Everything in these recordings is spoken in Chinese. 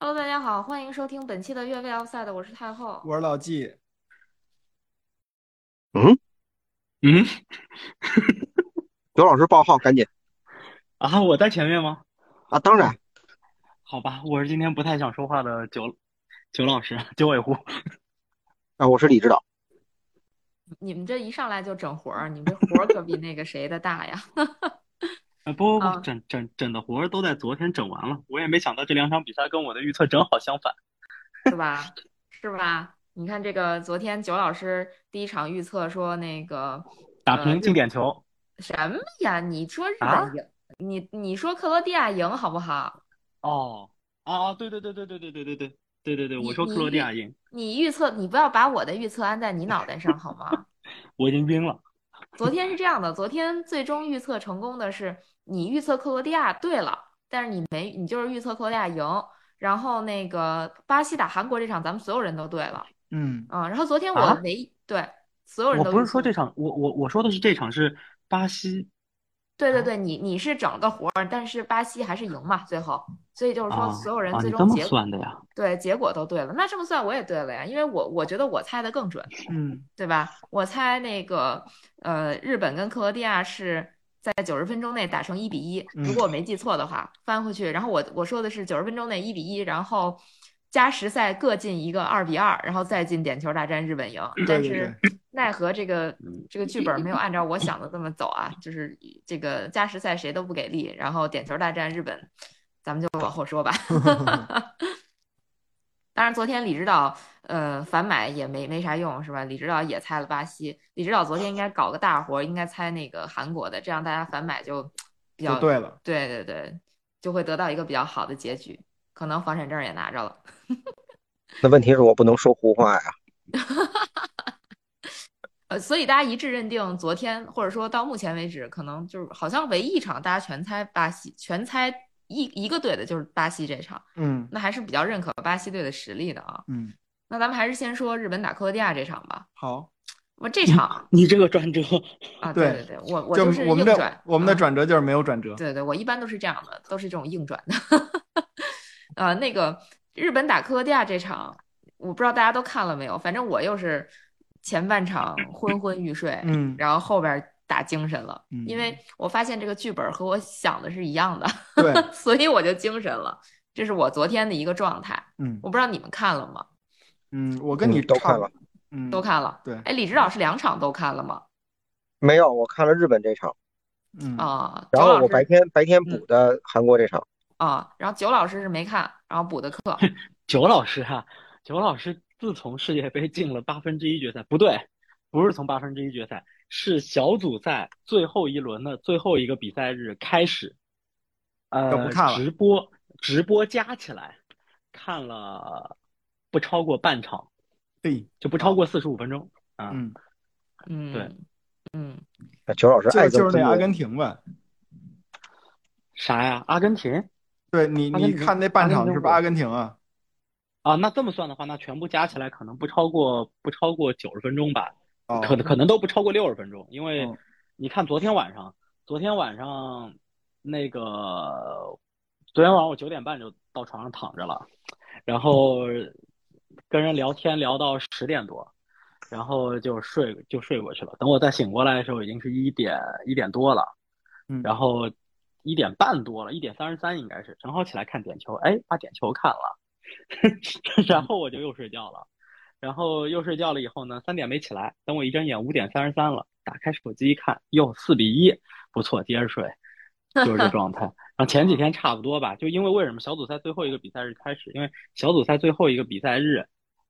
Hello，大家好，欢迎收听本期的越位 Outside，我是太后。我是老纪，嗯，嗯 刘老师报号，赶紧啊，我在前面吗？啊！当然，好吧，我是今天不太想说话的九九老师，九尾狐。啊，我是李指导。你们这一上来就整活儿，你们这活儿可比那个谁的大呀？啊，不不啊不，整整整的活儿都在昨天整完了，我也没想到这两场比赛跟我的预测正好相反。是吧？是吧？你看这个，昨天九老师第一场预测说那个呃打平进点球什么呀？你说日啊本赢，你你说克罗地亚赢好不好？哦啊啊，对对对对对对对对对对对对，我说克罗地亚赢，你预测，你不要把我的预测安在你脑袋上好吗？我已经晕了。昨天是这样的，昨天最终预测成功的是你预测克罗地亚对了，但是你没，你就是预测克罗地亚赢。然后那个巴西打韩国这场，咱们所有人都对了，嗯，嗯。然后昨天我啊唯一对所有人我不都预测，是说这场，我我我说的是这场是巴西啊对对对，你你是整个活儿，但是巴西还是赢嘛，最后，所以就是说啊所有人最终结算的呀？对结果都对了。那这么算我也对了呀，因为我我觉得我猜的更准。嗯，对吧？我猜那个呃，日本跟克罗地亚是在九十分钟内打成一比一，如嗯果我没记错的话，翻回去，然后我我说的是九十分钟内一比一，然后加时赛各进一个二比二，然后再进点球大战日本赢。但是奈何这个这个剧本没有按照我想的这么走啊，就是这个加时赛谁都不给力，然后点球大战日本，咱们就往后说吧。当然，昨天李指导呃反买也没没啥用，是吧？李指导也猜了巴西，李指导昨天应该搞个大活，应该猜那个韩国的，这样大家反买就比较对了。对对对，就会得到一个比较好的结局，可能房产证也拿着了。那问题是我不能说胡话呀。呃，所以大家一致认定，昨天或者说到目前为止，可能就是好像唯一一场大家全猜巴西，全猜一一个队的就是巴西这场，嗯那还是比较认可巴西队的实力的啊。嗯，那咱们还是先说日本打克罗地亚这场吧。好，我这场你这个转折，啊，对 对对对，我我就就是我们的硬转，我们的啊转折就是没有转折。对对，我一般都是这样的，都是这种硬转的。呃，那个日本打克罗地亚这场，我不知道大家都看了没有，反正我又是前半场昏昏欲睡，嗯然后后边儿打精神了，嗯因为我发现这个剧本和我想的是一样的，对，所以我就精神了。这是我昨天的一个状态，嗯我不知道你们看了吗？嗯，我跟你都看了，嗯，都看了。对哎，李指导是两场都看了吗？没有，我看了日本这场，嗯啊，然后我白天白天补的韩国这场。啊，然后九老师是没看，然后补的课。九老师哈、九老师自从世界杯进了八分之一决赛，不对，不是从八分之一决赛，是小组赛最后一轮的最后一个比赛日开始，呃，不看了直播直播加起来看了不超过半场，对，就不超过四十五分钟啊。嗯，嗯，对，嗯，那九老师就爱就是那阿。根廷吧？啥呀？阿根廷对你你看那半场是不是阿根廷啊？啊？那这么算的话，那全部加起来可能不超过不超过九十分钟吧。哦，可能可能都不超过六十分钟，因为嗯。你看昨天晚上，昨天晚上那个，昨天晚上我九点半就到床上躺着了，然后跟人聊天聊到十点多，然后就睡就睡过去了。等我再醒过来的时候，已经是一点一点多了，嗯，然后一点半多了，一点三十三应该是，正好起来看点球，哎，把点球看了，然后我就又睡觉了。然后又睡觉了以后呢，三点没起来，等我一睁眼五点三十三了，打开手机一看，哟，四比一，不错，接着睡，就是这状态。然后前几天差不多吧，就因为为什么小组赛最后一个比赛日开始，因为小组赛最后一个比赛日，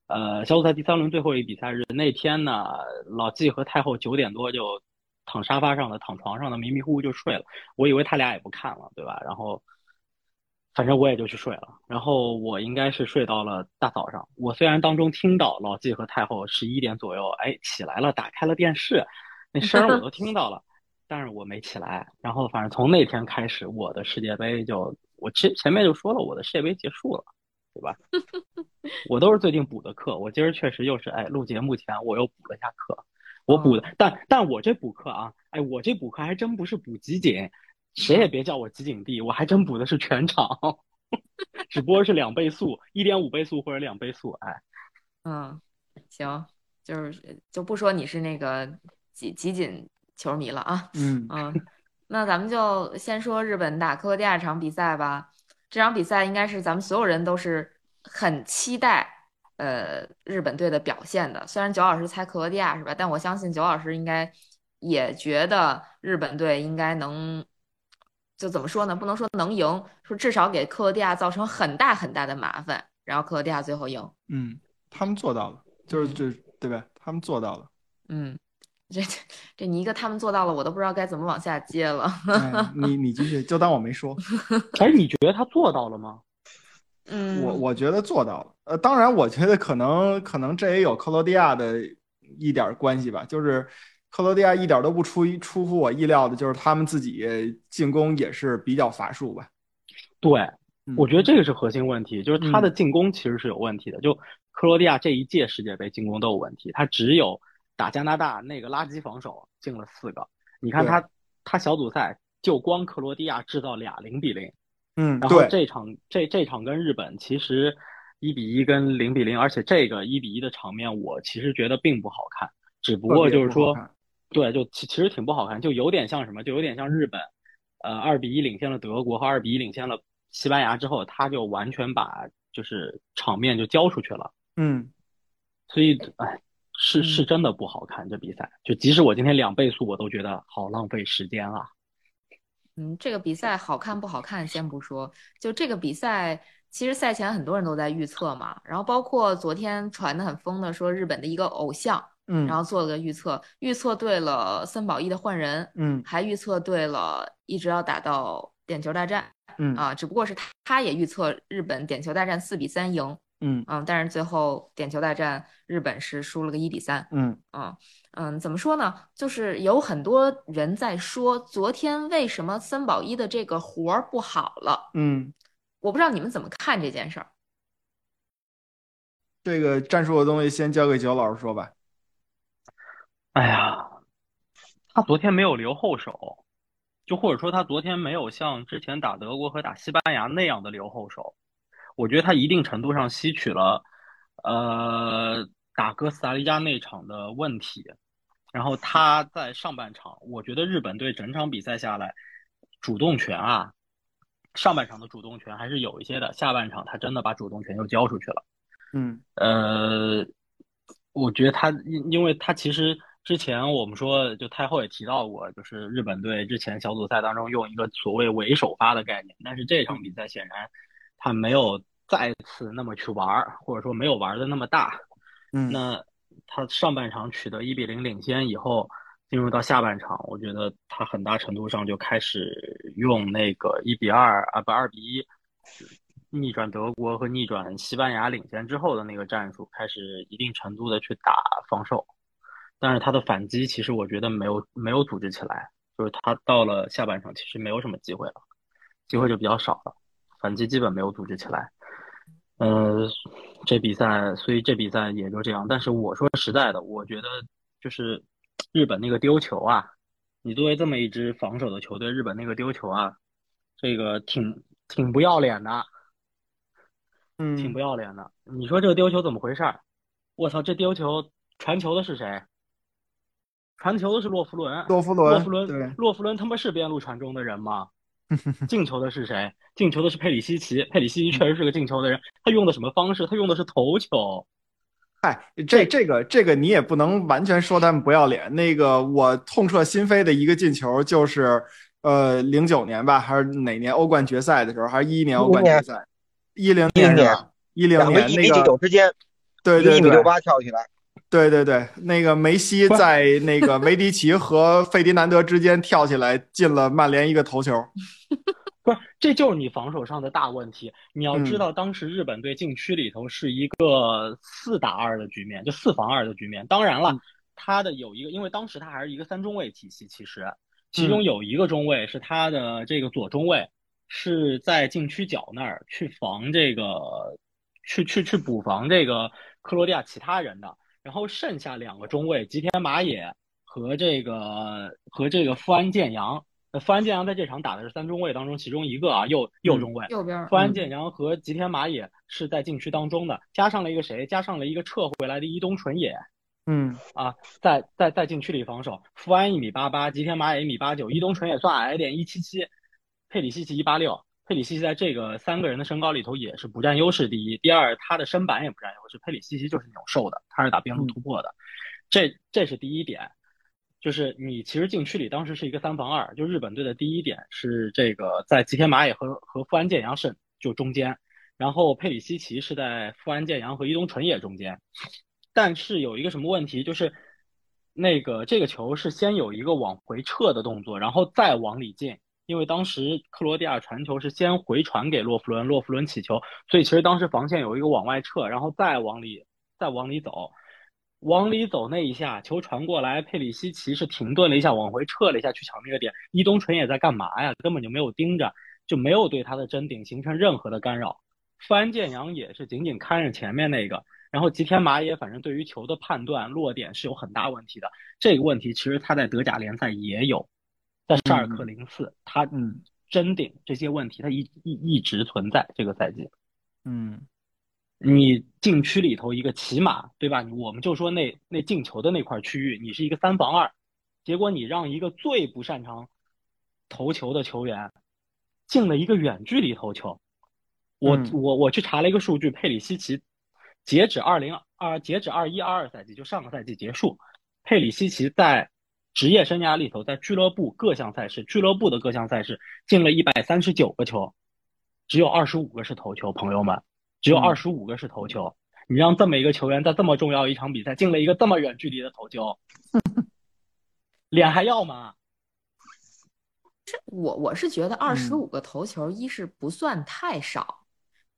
呃，小组赛第三轮最后一个比赛日那天呢，老纪和太后九点多就躺沙发上了，躺床上了，迷迷糊糊就睡了。我以为他俩也不看了，对吧？然后。反正我也就去睡了，然后我应该是睡到了大早上。我虽然当中听到老纪和太后十一点左右，哎，起来了，打开了电视，那声儿我都听到了，但是我没起来。然后反正从那天开始，我的世界杯就，我前前面就说了，我的世界杯结束了，对吧？我都是最近补的课，我今儿确实又是，哎，录节目前我又补了一下课，我补的，但但我这补课啊，哎，我这补课还真不是补集锦。谁也别叫我集锦地，我还真补的是全场。只不过是两倍速，一点五倍速或者两倍速。哎，嗯，行，就是就不说你是那个集集锦球迷了啊。嗯嗯，那咱们就先说日本打克罗地亚这场比赛吧。这场比赛应该是咱们所有人都是很期待，呃，日本队的表现的。虽然九老师猜克罗地亚是吧？但我相信九老师应该也觉得日本队应该能，就怎么说呢？不能说能赢，说至少给克罗地亚造成很大很大的麻烦，然后克罗地亚最后赢。嗯，他们做到了，就是这对吧？他们做到了。嗯，这这你一个他们做到了，我都不知道该怎么往下接了。哎你 你继续，就当我没说。哎，你觉得他做到了吗？嗯，我我觉得做到了。呃，当然，我觉得可能可能这也有克罗地亚的一点儿关系吧，就是克罗地亚一点都不出出乎我意料的，就是他们自己进攻也是比较乏术吧。对，嗯我觉得这个是核心问题，就是他的进攻其实是有问题的。就克罗地亚这一届世界杯进攻都有问题，他只有打加拿大那个垃圾防守进了四个。你看他他小组赛就光克罗地亚制造俩零比零，嗯，然后，这场这这场跟日本其实一比一跟零比零，而且这个一比一的场面我其实觉得并不好看，只不过就是说对，就其其实挺不好看，就有点像什么，就有点像日本，呃，二比一领先了德国和二比一领先了西班牙之后，他就完全把就是场面就交出去了，嗯。所以哎，是嗯。是真的不好看这比赛，就即使我今天两倍速，我都觉得好浪费时间啊。嗯，这个比赛好看不好看先不说，就这个比赛，其实赛前很多人都在预测嘛，然后包括昨天传的很疯的说日本的一个偶像，嗯然后做了个预测，预测对了森保一的换人，嗯还预测对了一直要打到点球大战嗯啊，只不过是他他也预测日本点球大战四比三赢，嗯嗯，但是最后点球大战日本是输了个一比三，嗯嗯嗯，怎么说呢？就是有很多人在说，昨天为什么森保一的这个活儿不好了？嗯，我不知道你们怎么看这件事儿。这个战术的东西先交给九老师说吧。哎呀，他昨天没有留后手，就或者说他昨天没有像之前打德国和打西班牙那样的留后手。我觉得他一定程度上吸取了，呃，打哥斯达黎加那场的问题。然后他在上半场，我觉得日本队整场比赛下来，主动权啊，上半场的主动权还是有一些的，下半场他真的把主动权又交出去了。嗯呃，我觉得他因因为他其实之前我们说，就太后也提到过，就是日本队之前小组赛当中用一个所谓伪首发的概念，但是这场比赛显然他没有再次那么去玩儿，或者说没有玩的那么大。嗯那他上半场取得一比零领先以后，进入到下半场，我觉得他很大程度上就开始用那个一比二啊不二比一逆转德国和逆转西班牙领先之后的那个战术，开始一定程度的去打防守，但是他的反击其实我觉得没有没有组织起来，就是他到了下半场其实没有什么机会了，机会就比较少了，反击基本没有组织起来。呃，这比赛，所以这比赛也就这样。但是我说实在的，我觉得就是日本那个丢球啊，你作为这么一支防守的球队，日本那个丢球啊，这个挺挺不要脸的，嗯挺嗯不要脸的。你说这个丢球怎么回事儿？我操，这丢球传球的是谁？传球的是洛夫伦。洛夫洛伦夫伦，对，洛夫伦他妈是边路传中的人吗？进球的是谁？进球的是佩里西奇。佩里西奇确实是个进球的人，他用的什么方式？他用的是头球。嗨，这这个这个你也不能完全说他们不要脸。那个我痛彻心扉的一个进球就是，呃，零九年吧，还是哪年欧冠决赛的时候，还是一一年欧冠决赛？一零10年是吧？一零两个一比年那个九之间，对对对一米六八跳起来，对对对，那个梅西在那个维迪奇和费迪南德之间跳起来进了曼联一个头球。不是，这就是你防守上的大问题。你要知嗯道，当时日本队禁区里头是一个四打二的局面，就四防二的局面。当然了嗯，他的有一个，因为当时他还是一个三中卫体系，其实其嗯中有一个中卫是他的这个左中卫是在禁区角那儿去防这个，去去去补防这个克罗地亚其他人的，然后剩下两个中卫吉田麻也和这个和这个富安健洋呃，富安健洋在这场打的是三中卫当中其中一个啊，右右中卫。右边富安健洋和吉田麻也是在禁区当中的，加上了一个谁？加上了一个撤回来的伊东纯也嗯啊，在在在禁区里防守。富安一米八八，吉田麻也一米八九，伊东纯也算矮一点，一七七，佩里西奇一八六。佩里西奇在这个三个人的身高里头也是不占优势第一，第二他的身板也不占优势。佩里西奇就是那种瘦的，他是打边路突破的，这这是第一点。就是你其实禁区里当时是一个三防二，就日本队的第一点是这个在吉田麻也和和富安健洋是就中间，然后佩里西奇是在富安健洋和伊东纯也中间，但是有一个什么问题就是，那个这个球是先有一个往回撤的动作，然后再往里进，因为当时克罗地亚传球是先回传给洛夫伦，洛夫伦起球，所以其实当时防线有一个往外撤，然后再往里再往里走。往里走那一下，球传过来，佩里西奇是停顿了一下，往回撤了一下去抢那个点。伊东纯也在干嘛呀？根本就没有盯着，就没有对他的争顶形成任何的干扰。范建阳也是紧紧看着前面那个，然后吉田麻也反正对于球的判断落点是有很大问题的。这个问题其实他在德甲联赛也有，在沙尔克零四，他嗯争顶这些问题他一一一直存在这个赛季。嗯你禁区里头一个骑马，对吧？我们就说那那进球的那块区域，你是一个三防二，结果你让一个最不擅长投球的球员进了一个远距离投球。我嗯我我去查了一个数据，佩里西奇截止二零二截止二一二二赛季，就上个赛季结束，佩里西奇在职业生涯里头，在俱乐部各项赛事，俱乐部的各项赛事进了一百三十九个球，只有二十五个是头球，朋友们。只有嗯二十五个是头球，你让这么一个球员在这么重要一场比赛进了一个这么远距离的头球，脸还要吗？我我是觉得二十嗯五个头球，一是不算太少，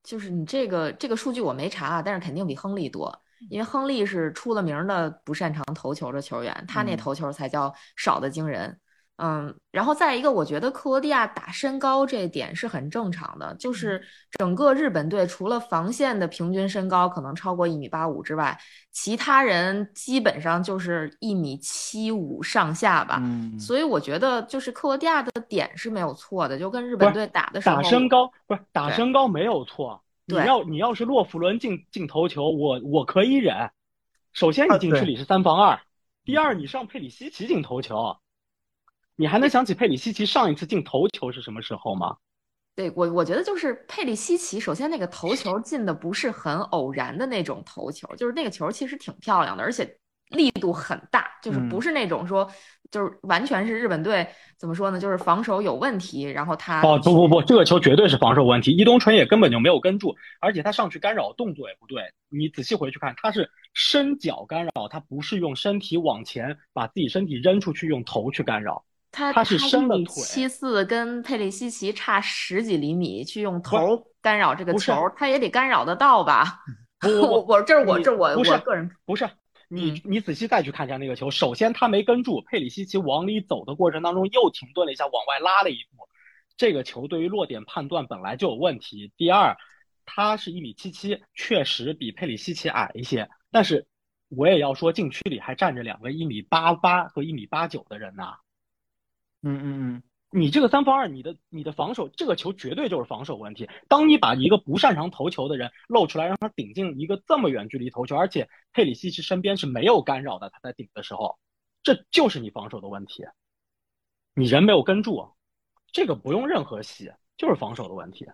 就是你这个这个数据我没查啊，但是肯定比亨利多，因为亨利是出了名儿的不擅长投球的球员，他那嗯头球才叫少的惊人。嗯，然后再一个，我觉得克罗地亚打身高这一点是很正常的，就是整个日本队除了防线的平均身高可能超过一米八五之外，其他人基本上就是一米七五上下吧。嗯所以我觉得就是克罗地亚的点是没有错的，就跟日本队打的时候，打身高不是打身高没有错，你要你要是洛夫伦进进头球，我我可以忍。首先啊你禁区里是三防二，第二你上佩里西奇进头球，你还能想起佩里西奇上一次进头球是什么时候吗？对我我觉得就是佩里西奇，首先那个头球进的不是很偶然的那种头球，就是那个球其实挺漂亮的，而且力度很大，就是嗯不是那种说就是完全是日本队怎么说呢，就是防守有问题，然后他哦不不不，这个球绝对是防守问题，伊东纯也根本就没有跟住，而且他上去干扰动作也不对。你仔细回去看，他是伸脚干扰，他不是用身体往前把自己身体扔出去，用头去干扰。他他是伸了腿七四，跟佩里西奇差十几厘米，去用头干扰这个球，他也得干扰得到吧？不不我不，我这是我这是我我个人不是你嗯。你仔细再去看一下那个球，首先他没跟住，佩里西奇往里走的过程当中又停顿了一下，往外拉了一步，这个球对于落点判断本来就有问题。第二，他是一米七七，确实比佩里西奇矮一些，但是我也要说，禁区里还站着两个一米八八和一米八九的人呢、嗯嗯嗯你这个三防二，你的你的防守，这个球绝对就是防守问题。当你把一个不擅长投球的人露出来，让他顶进一个这么远距离投球，而且佩里西奇身边是没有干扰的，他在顶的时候，这就是你防守的问题。你人没有跟住，这个不用任何洗，就是防守的问题。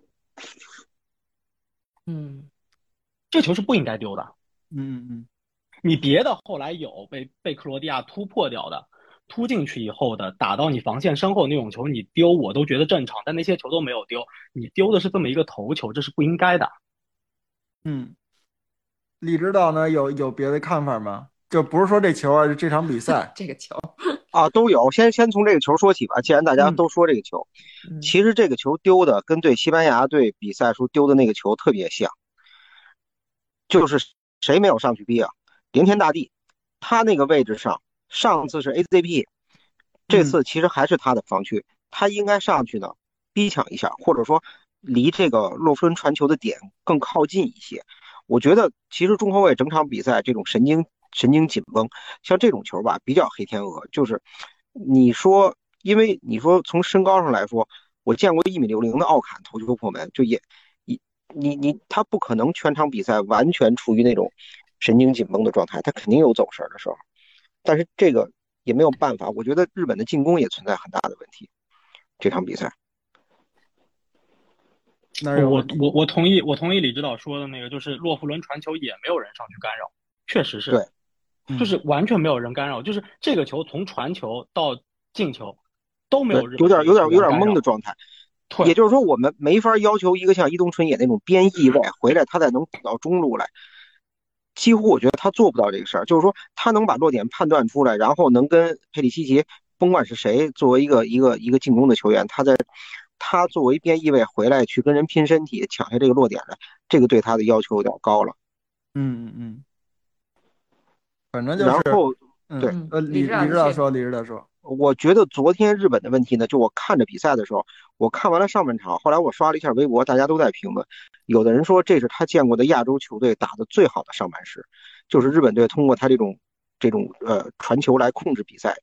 嗯这球是不应该丢的。嗯嗯你别的后来有被被克罗地亚突破掉的，突进去以后的，打到你防线身后那种球，你丢我都觉得正常，但那些球都没有丢，你丢的是这么一个头球，这是不应该的。嗯，李指导呢有有别的看法吗？就不是说这球啊，就这场比赛，这个球，啊，都有。先先从这个球说起吧。既然大家嗯都说这个球，嗯其实这个球丢的跟对西班牙队比赛时候丢的那个球特别像，就是谁没有上去逼啊？林天大地，他那个位置上，上次是 ACP，这次其实还是他的防区，他应该上去呢逼抢一下，或者说离这个洛夫伦传球的点更靠近一些。我觉得其实中后卫整场比赛这种神经神经紧绷，像这种球吧，比较黑天鹅，就是你说因为你说从身高上来说，我见过一米六零的奥坎头球破门，就也一你你他不可能全场比赛完全处于那种神经紧绷的状态，他肯定有走神的时候。但是这个也没有办法，我觉得日本的进攻也存在很大的问题。这场比赛，那我我我同意，我同意李指导说的那个，就是洛夫伦传球也没有人上去干扰，确实是，对嗯就是完全没有人干扰，就是这个球从传球到进球都没有人有点有点有点懵的状态。也就是说，我们没法要求一个像伊东纯也那种边翼位回来，他再能补到中路来。几乎我觉得他做不到这个事儿，就是说他能把落点判断出来，然后能跟佩里西奇，甭管是谁，作为一个一个一个进攻的球员，他在他作为边翼位回来去跟人拼身体，抢下这个落点来，这个对他的要求有点高了。嗯嗯嗯，反正就是然后嗯对呃，李李指导说，李指导说，我觉得昨天日本的问题呢，就我看着比赛的时候，我看完了上半场，后来我刷了一下微博，大家都在评论，有的人说这是他见过的亚洲球队打的最好的上半时，就是日本队通过他这种这种呃传球来控制比赛，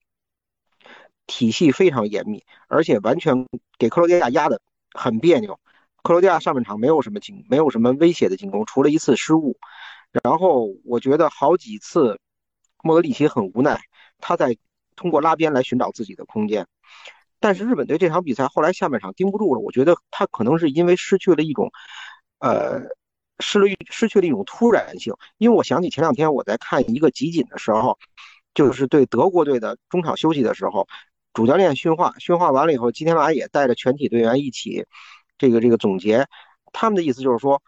体系非常严密，而且完全给克罗地亚压的很别扭。克罗地亚上半场没有什么进，没有什么威胁的进攻，除了一次失误。然后我觉得好几次莫德里奇很无奈，他在通过拉边来寻找自己的空间。但是日本队这场比赛后来下半场盯不住了，我觉得他可能是因为失去了一种，呃，失了失去了一种突然性。因为我想起前两天我在看一个集锦的时候，就是对德国队的中场休息的时候，主教练训话，训话完了以后，吉田麻也带着全体队员一起，这个这个总结，他们的意思就是说，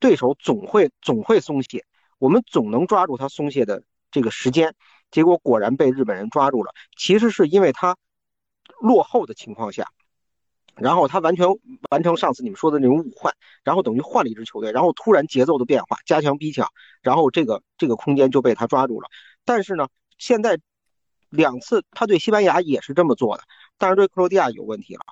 对手总会总会松懈，我们总能抓住他松懈的这个时间。结果果然被日本人抓住了，其实是因为他落后的情况下，然后他完全完成上次你们说的那种五换，然后等于换了一支球队，然后突然节奏的变化，加强逼抢，然后这个这个空间就被他抓住了。但是呢，现在两次他对西班牙也是这么做的，但是对克罗地亚有问题了。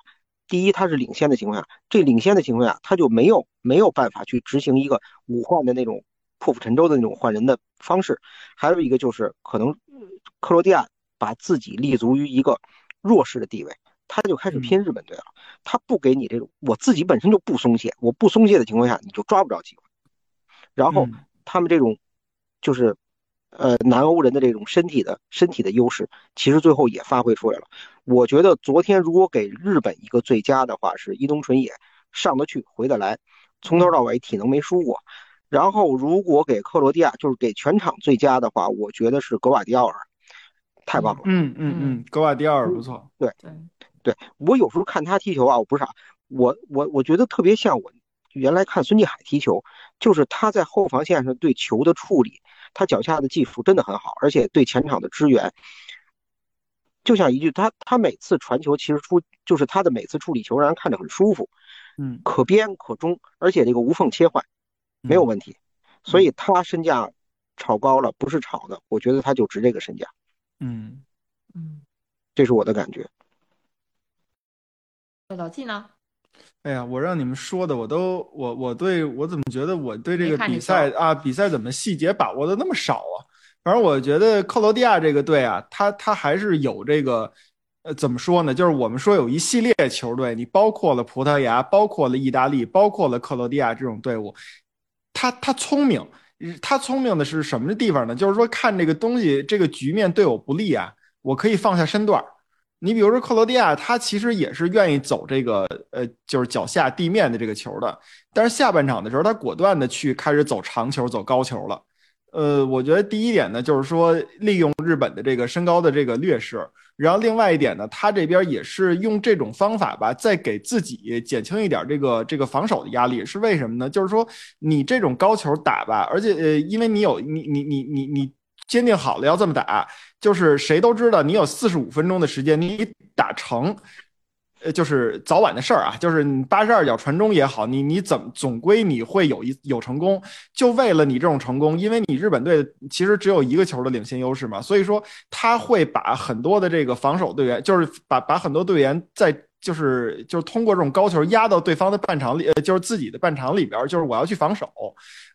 第一，他是领先的情况下，这领先的情况下，他就没有没有办法去执行一个五换的那种破釜沉舟的那种换人的方式。还有一个就是可能克罗地亚把自己立足于一个弱势的地位，他就开始拼日本队了。他不给你这种，我自己本身就不松懈，我不松懈的情况下，你就抓不着机会。然后嗯他们这种就是呃南欧人的这种身体的身体的优势，其实最后也发挥出来了。我觉得昨天如果给日本一个最佳的话，是伊东纯也上得去回得来，从头到尾体能没输过。然后如果给克罗地亚，就是给全场最佳的话，我觉得是格瓦迪奥尔，太棒了。嗯嗯嗯，格瓦迪奥尔不错，对，对我有时候看他踢球啊，我不是啊，我我我觉得特别像我原来看孙继海踢球，就是他在后防线上对球的处理，他脚下的技术真的很好，而且对前场的支援，就像一句他他每次传球其实出就是他的每次处理球让人看着很舒服，嗯，可边可中，而且这个无缝切换没有问题，所以他身价炒高了，不是炒的，我觉得他就值这个身价，嗯，嗯，这是我的感觉。老纪呢？哎呀，我让你们说的，我都我我对我怎么觉得我对这个比赛啊，比赛怎么细节把握的那么少啊？反正我觉得克罗地亚这个队啊，他他还是有这个，呃，怎么说呢？就是我们说有一系列球队，你包括了葡萄牙，包括了意大利，包括了克罗地亚这种队伍，他他聪明，他聪明的是什么地方呢？就是说看这个东西，这个局面对我不利啊，我可以放下身段。你比如说克罗地亚，他其实也是愿意走这个呃，就是脚下地面的这个球的，但是下半场的时候，他果断的去开始走长球、走高球了。呃，我觉得第一点呢，就是说利用日本的这个身高的这个劣势，然后另外一点呢，他这边也是用这种方法吧，再给自己减轻一点这个这个防守的压力。是为什么呢？就是说你这种高球打吧，而且呃，因为你有你你你你你坚定好了要这么打，就是谁都知道你有四十五分钟的时间，你打成。呃，就是早晚的事儿啊，就是你八十二脚传中也好，你你怎么总归你会有一有成功，就为了你这种成功，因为你日本队其实只有一个球的领先优势嘛，所以说他会把很多的这个防守队员，就是把把很多队员在就是就是通过这种高球压到对方的半场里，呃，就是自己的半场里边，就是我要去防守，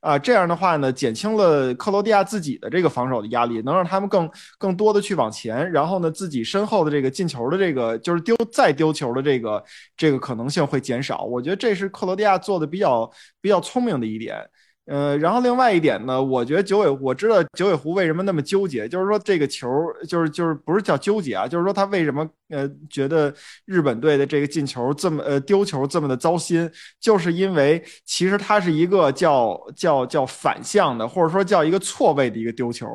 啊，这样的话呢，减轻了克罗地亚自己的这个防守的压力，能让他们更更多的去往前，然后呢，自己身后的这个进球的这个就是丢再丢球的这个这个可能性会减少。我觉得这是克罗地亚做的比较比较聪明的一点。呃，然后另外一点呢，我觉得九尾，我知道九尾狐为什么那么纠结，就是说这个球，就是就是不是叫纠结啊，就是说他为什么呃觉得日本队的这个进球这么呃丢球这么的糟心，就是因为其实它是一个叫叫叫反向的，或者说叫一个错位的一个丢球，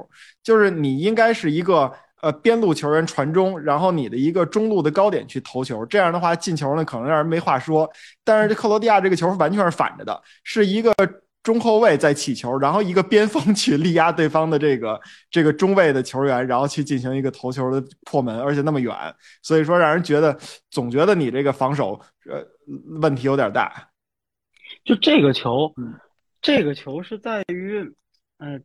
就是你应该是一个呃边路球员传中，然后你的一个中路的高点去投球，这样的话进球呢可能让人没话说，但是这克罗地亚这个球完全是反着的，是一个。中后卫在起球，然后一个边锋去力压对方的这个 这个中卫的球员，然后去进行一个头球的破门，而且那么远，所以说让人觉得总觉得你这个防守呃问题有点大。就这个球，这个球是在于，嗯，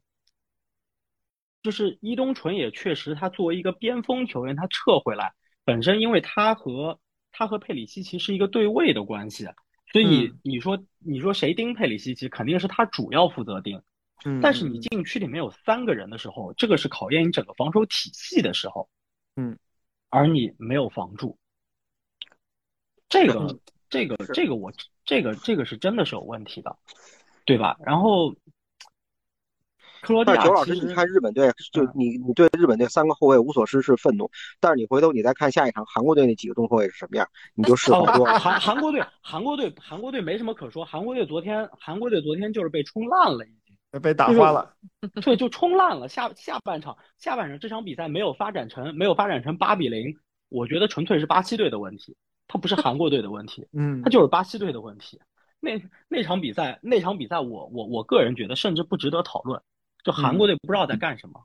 就是伊东纯也确实，他作为一个边锋球员，他撤回来本身，因为他和他和佩里西奇是一个对位的关系。所以你说你说谁盯佩里西奇，肯定是他主要负责盯。嗯，但是你禁区里面有三个人的时候，这个是考验你整个防守体系的时候。嗯，而你没有防住，这个这个这个我这个这个是真的是有问题的，对吧？然后。克罗地亚，九老师，你看日本队，就你你对日本队三个后卫无所事事愤怒，但是你回头你再看下一场韩国队那几个中后卫是什么样，你就释怀多了。韩韩国队，韩国队，韩国队没什么可说。韩国队昨天，韩国队昨天就是被冲烂了，已经被打花了。对，就冲烂了。下下半场，下半场这场比赛没有发展成没有发展成八比零，我觉得纯粹是巴西队的问题，他不是韩国队的问题，嗯，他就是巴西队的问题。那那场比赛，那场比赛，我我我个人觉得甚至不值得讨论。就韩国队不知道在干什么，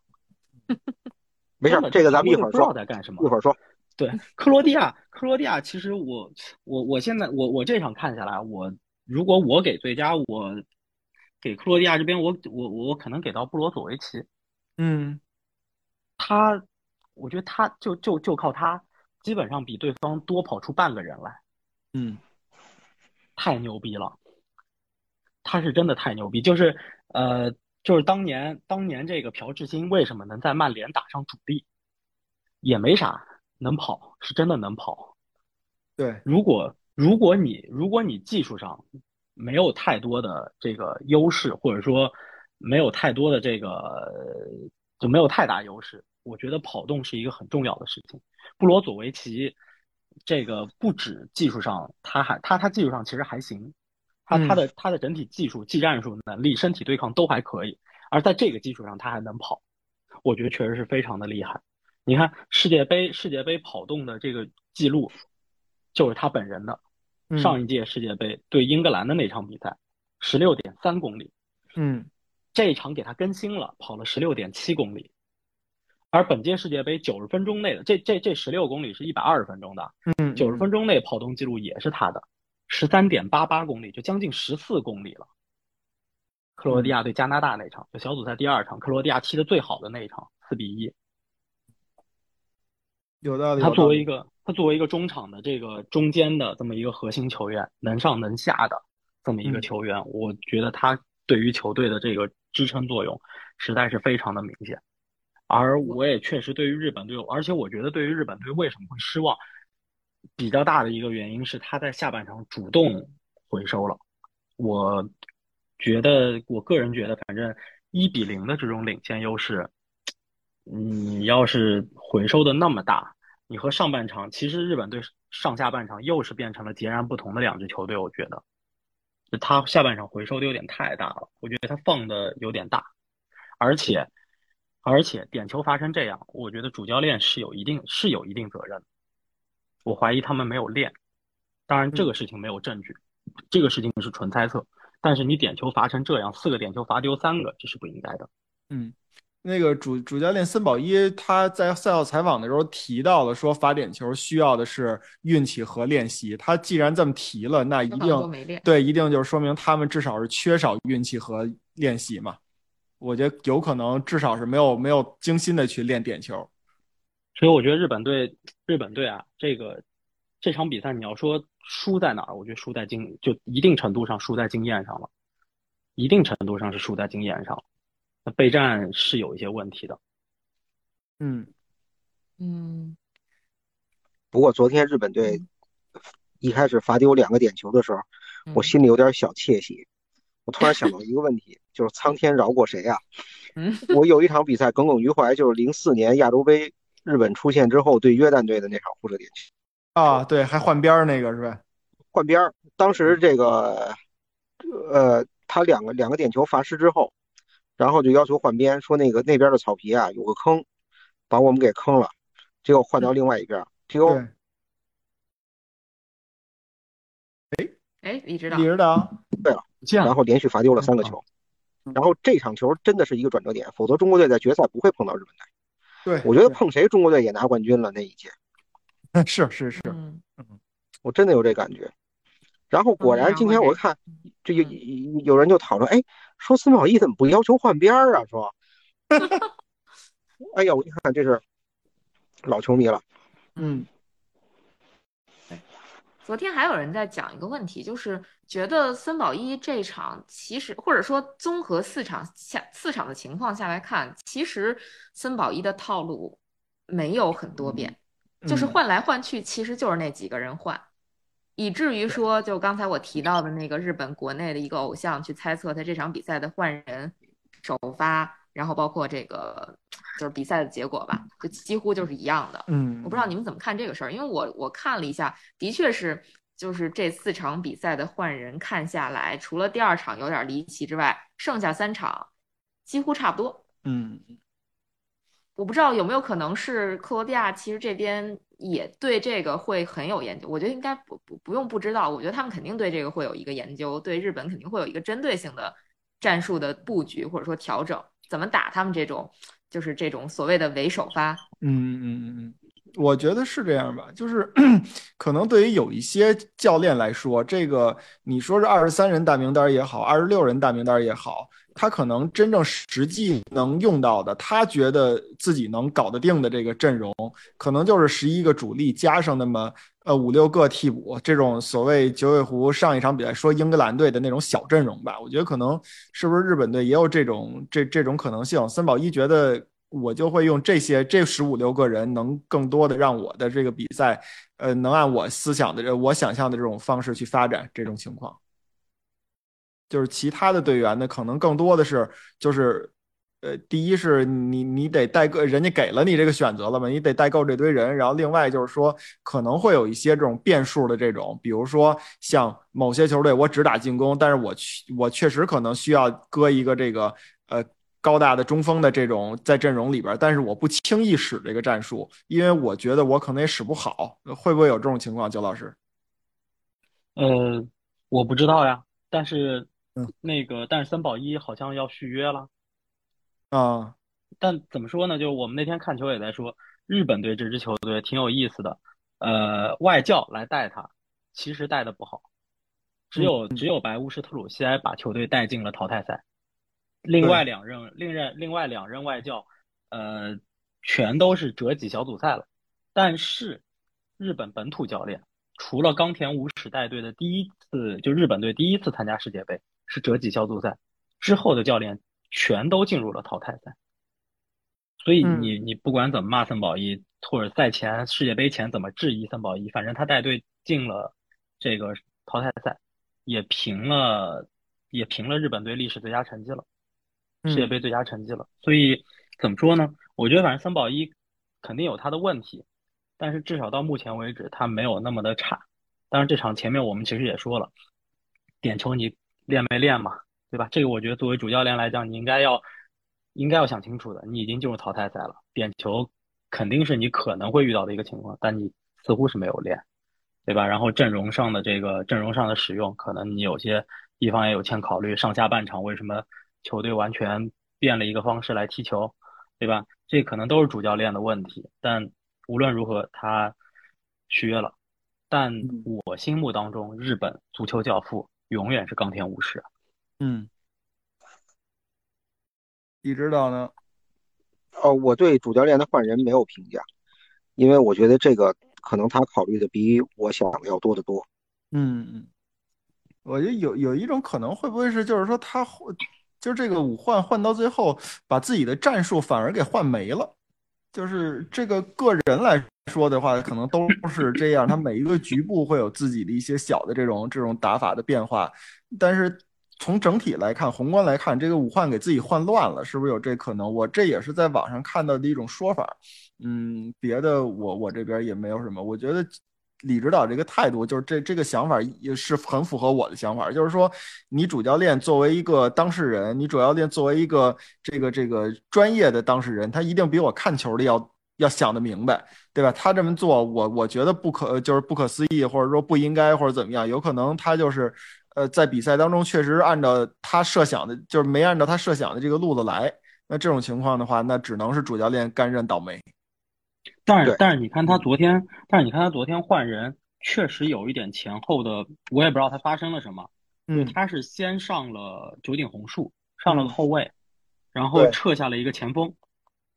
没事，这个咱们一会儿说。不知道在干什么，一会儿说。对，克罗地亚，克罗地亚，其实我我我现在我我这场看下来，我如果我给最佳，我给克罗地亚这边，我我我可能给到布罗佐维奇。嗯，他，我觉得他就就就靠他，基本上比对方多跑出半个人来。嗯，太牛逼了，他是真的太牛逼，就是呃。就是当年，当年这个朴智星为什么能在曼联打上主力，也没啥，能跑是真的能跑。对，如果如果你如果你技术上没有太多的这个优势，或者说没有太多的这个就没有太大优势，我觉得跑动是一个很重要的事情。布罗佐维奇这个不止技术上，他还他他技术上其实还行。他他的他的整体技术、技战术能力、身体对抗都还可以，而在这个基础上他还能跑，我觉得确实是非常的厉害。你看世界杯世界杯跑动的这个记录，就是他本人的。上一届世界杯对英格兰的那场比赛，十六点三公里。嗯，这一场给他更新了，跑了十六点七公里。而本届世界杯九十分钟内的这这这十六公里是一百二十分钟的。嗯，九十分钟内跑动记录也是他的。十三点八八公里，就将近十四公里了。克罗地亚对加拿大那场，就小组赛第二场，克罗地亚踢的最好的那一场，四比一。有道理。他作为一个，他作为一个中场的这个中间的这么一个核心球员，能上能下的这么一个球员，我觉得他对于球队的这个支撑作用，实在是非常的明显。而我也确实对于日本队，而且我觉得对于日本队为什么会失望？比较大的一个原因是他在下半场主动回收了，我觉得我个人觉得，反正一比零的这种领先优势，你要是回收的那么大，你和上半场其实日本队上下半场又是变成了截然不同的两支球队，我觉得，他下半场回收的有点太大了，我觉得他放的有点大，而且而且点球发生这样，我觉得主教练是有一定是有一定责任。我怀疑他们没有练，当然这个事情没有证据，这个事情是纯猜测。但是你点球罚成这样，四个点球罚丢三个，这是不应该的。嗯，那个主主教练森保一他在赛后采访的时候提到了，说罚点球需要的是运气和练习。他既然这么提了，那一定对，一定就是说明他们至少是缺少运气和练习嘛。我觉得有可能至少是没有没有精心的去练点球。所以我觉得日本队，日本队啊，这个这场比赛你要说输在哪儿，我觉得输在经，就一定程度上输在经验上了，一定程度上是输在经验上。那备战是有一些问题的。嗯嗯不过昨天日本队一开始罚丢两个点球的时候，我心里有点小窃喜。我突然想到一个问题，就是苍天饶过谁啊？嗯我有一场比赛耿耿于怀，就是零四年亚洲杯日本出现之后对约旦队的那场互射点球啊，对，还换边儿那个是吧？换边儿。当时这个呃，他两个两个点球罚失之后，然后就要求换边，说那个那边的草皮啊有个坑，把我们给坑了，结果换到另外一边，结果对，哎，李指导李，指导，对了然后连续罚丢了三个球。然后这场球真的是一个转折点，否则中国队在决赛不会碰到日本队。对，我觉得碰谁中国队也拿冠军了那一届，是是是，嗯。我真的有这感觉。然后果然今天我看，这有有人就讨论，哎，说孙宝义怎么不要求换边儿啊？说，哎呀，我一看这是老球迷了，嗯昨天还有人在讲一个问题，就是觉得森保一这场其实，或者说综合四场下四场的情况下来看，其实森保一的套路没有很多变，就是嗯。换来换去，其实就是那几个人换，以至于说，就刚才我提到的那个日本国内的一个偶像去猜测他这场比赛的换人、首发，然后包括这个就是比赛的结果吧，就几乎就是一样的。嗯，我不知道你们怎么看这个事儿，因为我我看了一下，的确是，就是这四场比赛的换人看下来，除了第二场有点离奇之外，剩下三场几乎差不多。嗯我不知道有没有可能是克罗地亚其实这边也对这个会很有研究，我觉得应该不不不用不知道，我觉得他们肯定对这个会有一个研究，对日本肯定会有一个针对性的战术的布局或者说调整，怎么打他们这种就是这种所谓的伪首发。嗯嗯嗯，我觉得是这样吧，就是 可能对于有一些教练来说，这个你说是二十三人大名单也好，二十六人大名单也好，他可能真正实际能用到的，他觉得自己能搞得定的这个阵容，可能就是十一个主力加上那么呃五六个替补，这种所谓九尾狐上一场比赛说英格兰队的那种小阵容吧。我觉得可能是不是日本队也有这种这这种可能性？森保一觉得。我就会用这些这十五六个人，能更多的让我的这个比赛，呃，能按我思想的、我想象的这种方式去发展这种情况。就是其他的队员呢，可能更多的是就是，呃，第一是你你得带够，人家给了你这个选择了嘛，你得带够这堆人。然后另外就是说，可能会有一些这种变数的这种，比如说像某些球队我只打进攻，但是我去我确实可能需要搁一个这个呃。高大的中锋的这种在阵容里边，但是我不轻易使这个战术，因为我觉得我可能也使不好，会不会有这种情况，焦老师？呃，我不知道呀，但是嗯那个，但是森保一好像要续约了。啊，但怎么说呢？就是我们那天看球也在说，日本队这支球队挺有意思的。呃，外教来带他，其实带的不好，只有只有白乌什特鲁西埃把球队带进了淘汰赛。另外两任另任另外两任外教，呃，全都是折戟小组赛了。但是日本本土教练，除了冈田武史带队的第一次，就日本队第一次参加世界杯是折戟小组赛之后的教练，全都进入了淘汰赛。所以你你不管怎么骂森保一，或者赛前世界杯前怎么质疑森保一，反正他带队进了这个淘汰赛，也平了也平了日本队历史最佳成绩了。世界杯最佳成绩了，所以怎么说呢？我觉得反正森保一肯定有他的问题，但是至少到目前为止他没有那么的差。当然这场前面我们其实也说了，点球你练没练嘛，对吧？这个我觉得作为主教练来讲，你应该要应该要想清楚的。你已经进入淘汰赛了，点球肯定是你可能会遇到的一个情况，但你似乎是没有练，对吧？然后阵容上的这个阵容上的使用，可能你有些地方也有欠考虑。上下半场为什么？球队完全变了一个方式来踢球，对吧？这可能都是主教练的问题。但无论如何，他续约了。但我心目当中，日本足球教父永远是钢铁武史。嗯，你知道呢？哦，我对主教练的换人没有评价，因为我觉得这个可能他考虑的比我想的要多得多。嗯嗯，我觉得有有一种可能，会不会是就是说他就是这个五换换到最后，把自己的战术反而给换没了？就是这个个人来说的话，可能都是这样。他每一个局部会有自己的一些小的这种这种打法的变化，但是从整体来看，宏观来看，这个武换给自己换乱了，是不是有这可能？我这也是在网上看到的一种说法。嗯，别的我我这边也没有什么。我觉得李指导这个态度，就是这这个想法也是很符合我的想法。就是说，你主教练作为一个当事人，你主教练作为一个这个这个专业的当事人，他一定比我看球的要要想得明白，对吧？他这么做，我我觉得不可就是不可思议，或者说不应该，或者怎么样？有可能他就是呃，在比赛当中确实按照他设想的，就是没按照他设想的这个路子来。那这种情况的话，那只能是主教练甘认倒霉。但是但是你看他昨天，但是你看他昨天换人，确实有一点前后的，我也不知道他发生了什么。嗯，他是先上了九鼎红树，上了个后卫，然后撤下了一个前锋，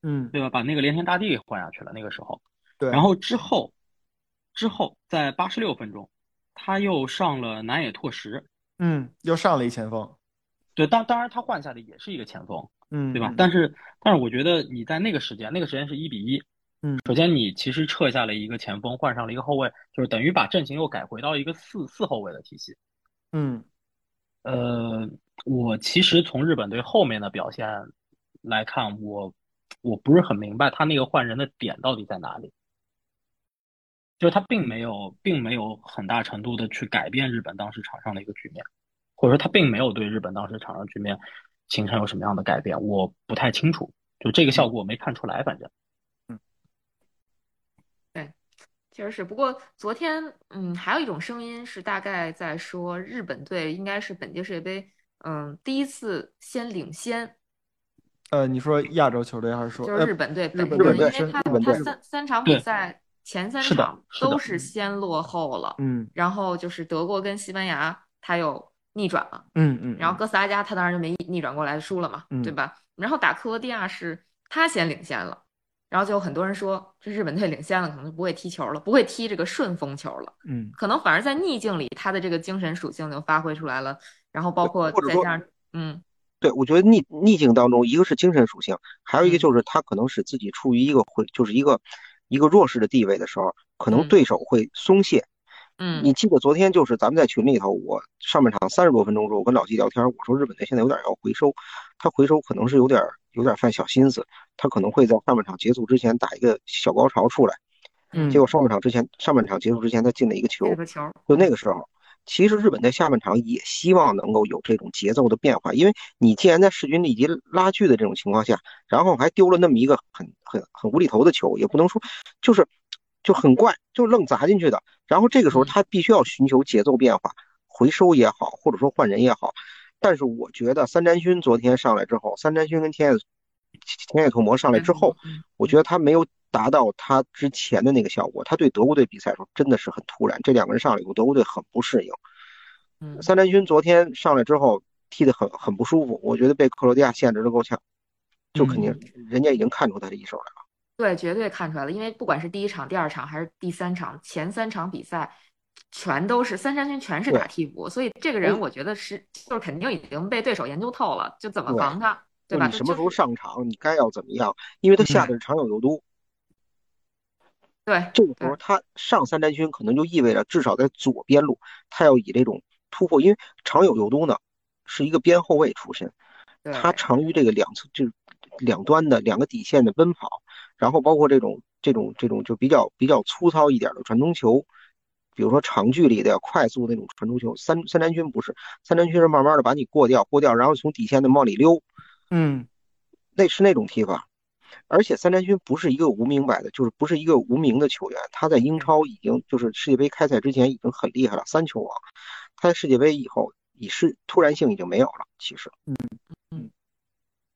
嗯，对吧？把那个连天大地给换下去了。那个时候，对。然后之后，之后在八十六分钟，他又上了南野拓实，嗯，又上了一前锋。对，当当然他换下的也是一个前锋，嗯，对吧？但是但是我觉得你在那个时间，那个时间是一比一。嗯，首先你其实撤下了一个前锋，换上了一个后卫，就是等于把阵型又改回到一个四四后卫的体系。嗯，呃，我其实从日本队后面的表现来看，我我不是很明白他那个换人的点到底在哪里。就是他并没有，并没有很大程度的去改变日本当时场上的一个局面，或者说他并没有对日本当时场上局面形成有什么样的改变，我不太清楚。就这个效果我没看出来，反正。嗯，对确实是，不过昨天，嗯，还有一种声音是大概在说日本队应该是本届世界杯，嗯，第一次先领先。呃，你说亚洲球队还是说就是日本队？日本队，因为他他三三场比赛前三场都是先落后了，嗯，然后就是德国跟西班牙他又逆转了，嗯嗯，然后哥斯达加他当然就没逆转过来输了嘛，对吧？然后打克罗地亚是他先领先了。然后就有很多人说，这日本队领先了，可能就不会踢球了，不会踢这个顺风球了。嗯，可能反而在逆境里，他的这个精神属性就发挥出来了。然后包括再加上，嗯，对，我觉得逆逆境当中，一个是精神属性，还有一个就是他可能使自己处于一个会就是一个一个弱势的地位的时候，可能对手会松懈。嗯，你记得昨天就是咱们在群里头，我上半场三十多分钟时候，我跟老季聊天，我说日本队现在有点要回收，他回收可能是有点。有点犯小心思，他可能会在上半场结束之前打一个小高潮出来，嗯，结果上半场之前，上半场结束之前他进了一个球，个球，就那个时候，其实日本在下半场也希望能够有这种节奏的变化，因为你既然在势均力敌拉锯的这种情况下，然后还丢了那么一个很很很无厘头的球，也不能说就是就很怪，就愣砸进去的，然后这个时候他必须要寻求节奏变化，回收也好，或者说换人也好。但是我觉得三宅勋昨天上来之后，三宅勋跟天野天野拓磨上来之后，我觉得他没有达到他之前的那个效果。他对德国队比赛的时候真的是很突然，这两个人上来以后，德国队很不适应。嗯，三宅勋昨天上来之后踢得很很不舒服，我觉得被克罗地亚限制的够呛，就肯定人家已经看出他的一手来了。对，绝对看出来了，因为不管是第一场、第二场还是第三场，前三场比赛。全都是三山军，全是打替补，所以这个人我觉得是就是肯定已经被对手研究透了，就怎么防他，对吧？你什么时候上场，你该要怎么样？因为他下的是长友佑都，对，这个时候他上三宅军可能就意味着至少在左边路，他要以这种突破，因为长友佑都呢是一个边后卫出身，他长于这个两侧就两端的两个底线的奔跑，然后包括这种这种这种就比较比较粗糙一点的传中球。比如说长距离的快速那种传中球，三三连军不是，三连军是慢慢的把你过掉，过掉，然后从底线的往里溜，嗯，那是那种踢法。而且三连军不是一个无名摆的，就是不是一个无名的球员，他在英超已经就是世界杯开赛之前已经很厉害了，三球王。他在世界杯以后，已是突然性已经没有了，其实，嗯嗯，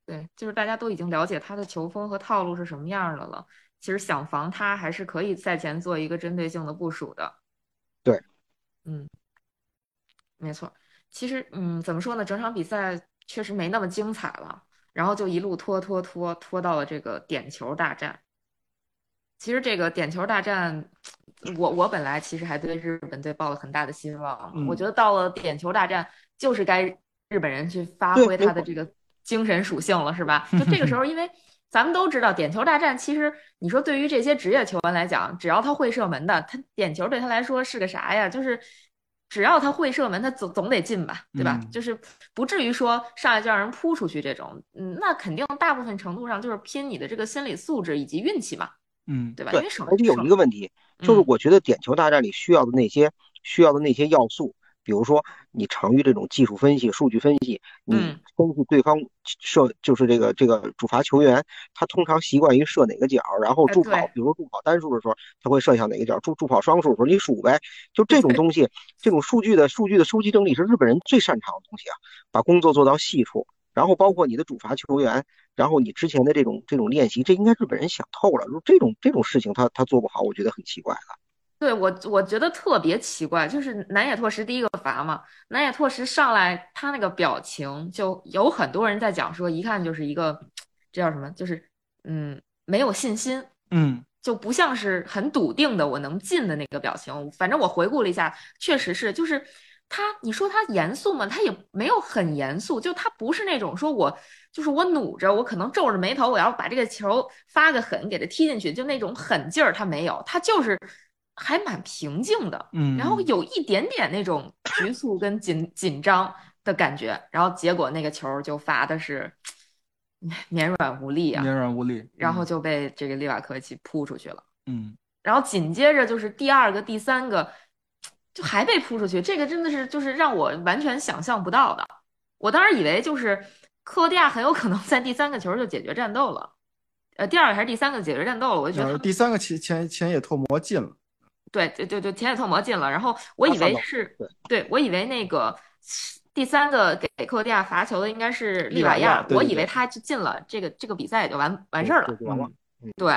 对，就是大家都已经了解他的球风和套路是什么样的了，其实想防他还是可以赛前做一个针对性的部署的。对，嗯，没错。其实，嗯，怎么说呢？整场比赛确实没那么精彩了，然后就一路拖拖拖拖到了这个点球大战。其实这个点球大战我我本来其实还对日本队抱了很大的希望，嗯我觉得到了点球大战，就是该日本人去发挥他的这个精神属性了，是吧？就这个时候，因为咱们都知道点球大战，其实你说对于这些职业球员来讲，只要他会射门的，他点球对他来说是个啥呀？就是只要他会射门，他总总得进吧，对吧？嗯就是不至于说上来就让人扑出去这种，嗯，那肯定大部分程度上就是拼你的这个心理素质以及运气嘛，嗯对吧？对因为手而且有一个问题，就是嗯我觉得点球大战里需要的那些需要的那些要素，比如说你常于这种技术分析、数据分析，你嗯分析对方射就是这个这个主罚球员，他通常习惯于射哪个角，然后哎助跑，比如说助跑单数的时候，他会射向哪个角，助助跑双数的时候你数呗，就这种东西，这种数据的数据的收集整理是日本人最擅长的东西啊，把工作做到细处。然后包括你的主罚球员，然后你之前的这种这种练习，这应该日本人想透了。如这种这种事情他他做不好，我觉得很奇怪了。对我，我觉得特别奇怪，就是南野拓实第一个罚嘛，南野拓实上来他那个表情，就有很多人在讲说，一看就是一个，这叫什么？就是嗯，没有信心，嗯就不像是很笃定的我能进的那个表情。反正我回顾了一下，确实是，就是他，你说他严肃吗？他也没有很严肃，就他不是那种说我就是我努着，我可能皱着眉头，我要把这个球发个狠给他踢进去，就那种狠劲儿他没有，他就是还蛮平静的，嗯，然后有一点点那种局促跟紧紧张的感觉，然后结果那个球就罚的是绵软无力啊。绵软无力，然后就被这个利瓦科维奇扑出去了。嗯然后紧接着就是第二个、第三个，就还被扑出去。这个真的是就是让我完全想象不到的。我当时以为就是克罗地亚很有可能在第三个球就解决战斗了，呃，第二个还是第三个解决战斗了，我就觉得第三个前前前野拓磨进了，对对对对，田野拓磨进了，然后我以为是对，对我以为那个第三个给克罗地亚罚球的应该是利瓦亚亚，我以为他就进了，这个这个比赛也就完完事儿了。对，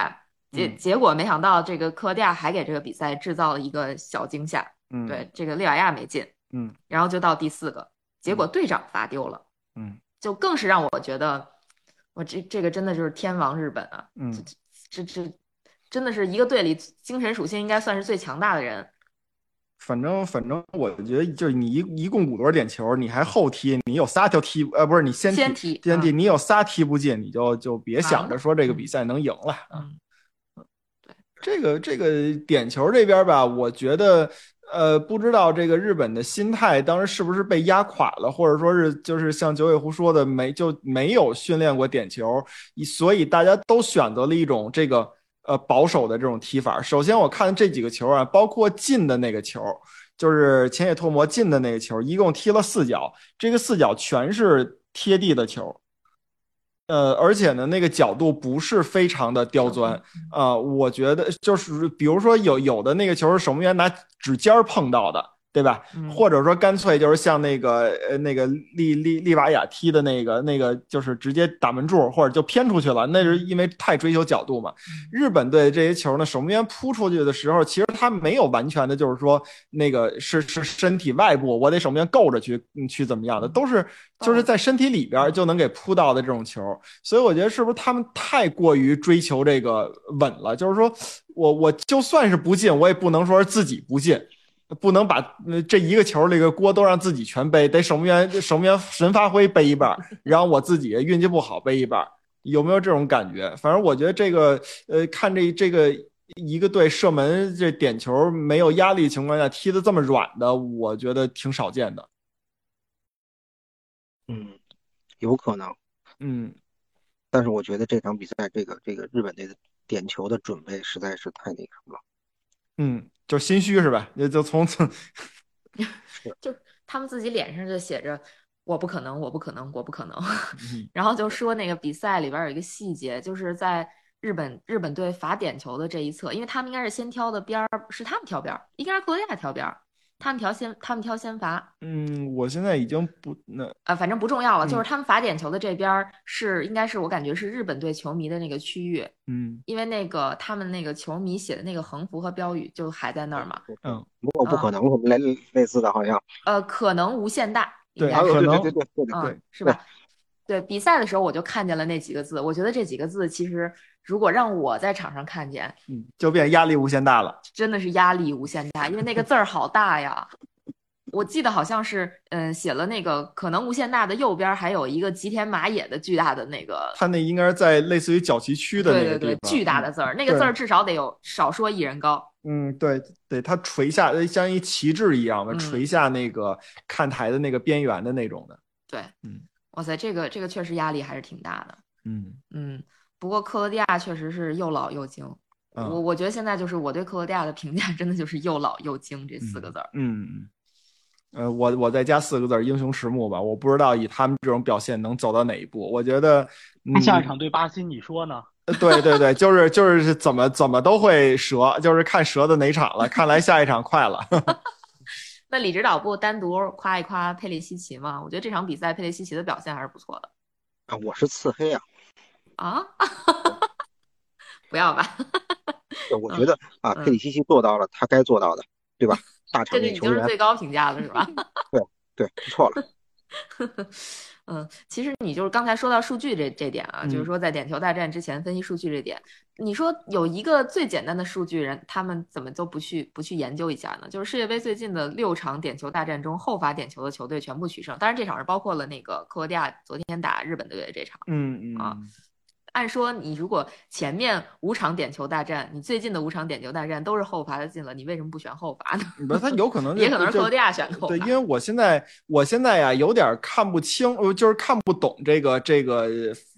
结嗯。结果没想到这个克罗地亚还给这个比赛制造了一个小惊吓。嗯，对，这个利瓦亚没进，嗯。然后就到第四个，结果队长罚丢了，嗯。就更是让我觉得，我这这个真的就是天王日本啊，这这真的是一个队里精神属性应该算是最强大的人。反正反正我觉得就是你一一共五轮点球，你还后踢，你有仨就踢，呃，不是你先先踢踢先踢，嗯你有仨踢不进，你就就别想着说这个嗯比赛能赢了。嗯，对这个这个点球这边吧，我觉得，呃，不知道这个日本的心态当时是不是被压垮了，或者说是就是像九尾狐说的，没就没有训练过点球，以所以大家都选择了一种这个呃保守的这种踢法。首先，我看这几个球啊，包括进的那个球，就是前野拓磨进的那个球，一共踢了四脚，这个四脚全是贴地的球。呃，而且呢，那个角度不是非常的刁钻，啊、我觉得就是比如说有有的那个球是守门员拿指尖碰到的，对吧？嗯或者说干脆就是像那个呃那个利利利瓦亚踢的那个那个，就是直接打门柱或者就偏出去了，那是因为太追求角度嘛。日本队这些球呢，守门员扑出去的时候，其实他没有完全的，就是说那个是是身体外部，我得守门员够着去嗯去怎么样的，都是就是在身体里边就能给扑到的这种球。所以我觉得是不是他们太过于追求这个稳了？就是说我我就算是不进，我也不能说是自己不进。不能把呃这一个球这个锅都让自己全背，得守门员守门员神发挥背一半，然后我自己运气不好背一半，有没有这种感觉？反正我觉得这个呃，看这这个一个队射门这点球没有压力情况下踢得这么软的，我觉得挺少见的。嗯，有可能，嗯但是我觉得这场比赛这个这个日本队的点球的准备实在是太那什么了。嗯，就心虚是吧？也就从此 就他们自己脸上就写着“我不可能，我不可能，我不可能”，嗯 然后就说那个比赛里边有一个细节，就是在日本日本队罚点球的这一侧，因为他们应该是先挑的边儿，是他们挑边儿，应该是克罗地亚挑边儿，他们挑先他们挑先罚，嗯，我现在已经不那啊，反正不重要了，就是嗯。他们罚点球的这边儿是应该是我感觉是日本队球迷的那个区域，嗯。因为那个他们那个球迷写的那个横幅和标语就还在那儿嘛，嗯，我不可能我们类类似的，好像。呃，可能无限大，应对该是啊对可能对对对对对嗯对，是吧？对比赛的时候我就看见了那几个字，我觉得这几个字其实如果让我在场上看见，嗯，就变压力无限大了。真的是压力无限大，因为那个字儿好大呀。我记得好像是，嗯，写了那个可能无限大的右边还有一个吉田麻也的巨大的那个，他那应该是在类似于角旗区的那对对对，个地方，巨大的字儿，那个字儿至少得有少说一人高。嗯，对对，它垂下，呃像一旗帜一样的嗯垂下那个看台的那个边缘的那种的。对，嗯，哇塞，这个这个确实压力还是挺大的。嗯嗯，不过克罗地亚确实是又老又精。我嗯我觉得现在就是我对克罗地亚的评价，真的就是又老又精这四个字儿。嗯嗯。呃，我我再加四个字儿“英雄迟暮”吧。我不知道以他们这种表现能走到哪一步。我觉得，嗯，下一场对巴西，你说呢？对对对，就是就是怎么怎么都会折，就是看折的哪场了。看来下一场快了。那李指导不单独夸一夸佩里西奇吗？我觉得这场比赛佩里西奇的表现还是不错的啊，我是刺黑啊，啊。不要吧，我觉得啊，嗯佩里西奇做到了他该做到的，对吧？大 场这个已面球员，经是最高评价了，是吧？对，不错了。嗯，其实你就是刚才说到数据这这点啊，就是嗯说在点球大战之前分析数据这点，你说有一个最简单的数据人，他们怎么都不去不去研究一下呢？就是世界杯最近的六场点球大战中，后发点球的球队全部取胜，当然这场是包括了那个克罗地亚昨天打日本队的这场。嗯啊嗯，按说你如果前面五场点球大战，你最近的五场点球大战都是后罚的进了，你为什么不选后罚呢？不是他有可能 也可能是克就罗地亚选后罚。对，因为我现在我现在呀有点看不清，呃，就是看不懂这个这个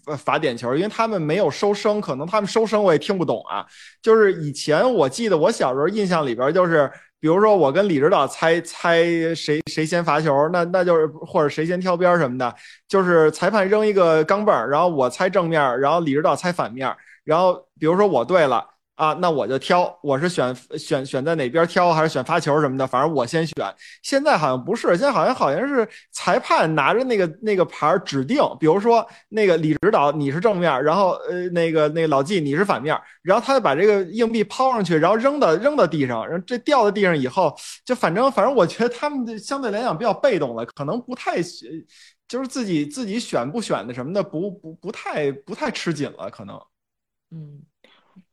呃罚点球，因为他们没有收声，可能他们收声我也听不懂啊。就是以前我记得我小时候印象里边就是。比如说，我跟李指导猜猜谁谁先罚球，那那就是或者谁先挑边什么的，就是裁判扔一个钢镚儿，然后我猜正面儿，然后李指导猜反面儿，然后比如说我对了啊，那我就挑，我是选选选在哪边挑，还是选发球什么的，反正我先选。现在好像不是，现在好像好像是裁判拿着那个那个牌指定，比如说那个李指导你是正面，然后呃那个那个老纪你是反面，然后他就把这个硬币抛上去，然后扔到扔到地上，然后这掉到地上以后，就反正反正我觉得他们相对来讲比较被动了，可能不太就是自己自己选不选的什么的，不不不太不太吃紧了，可能。嗯，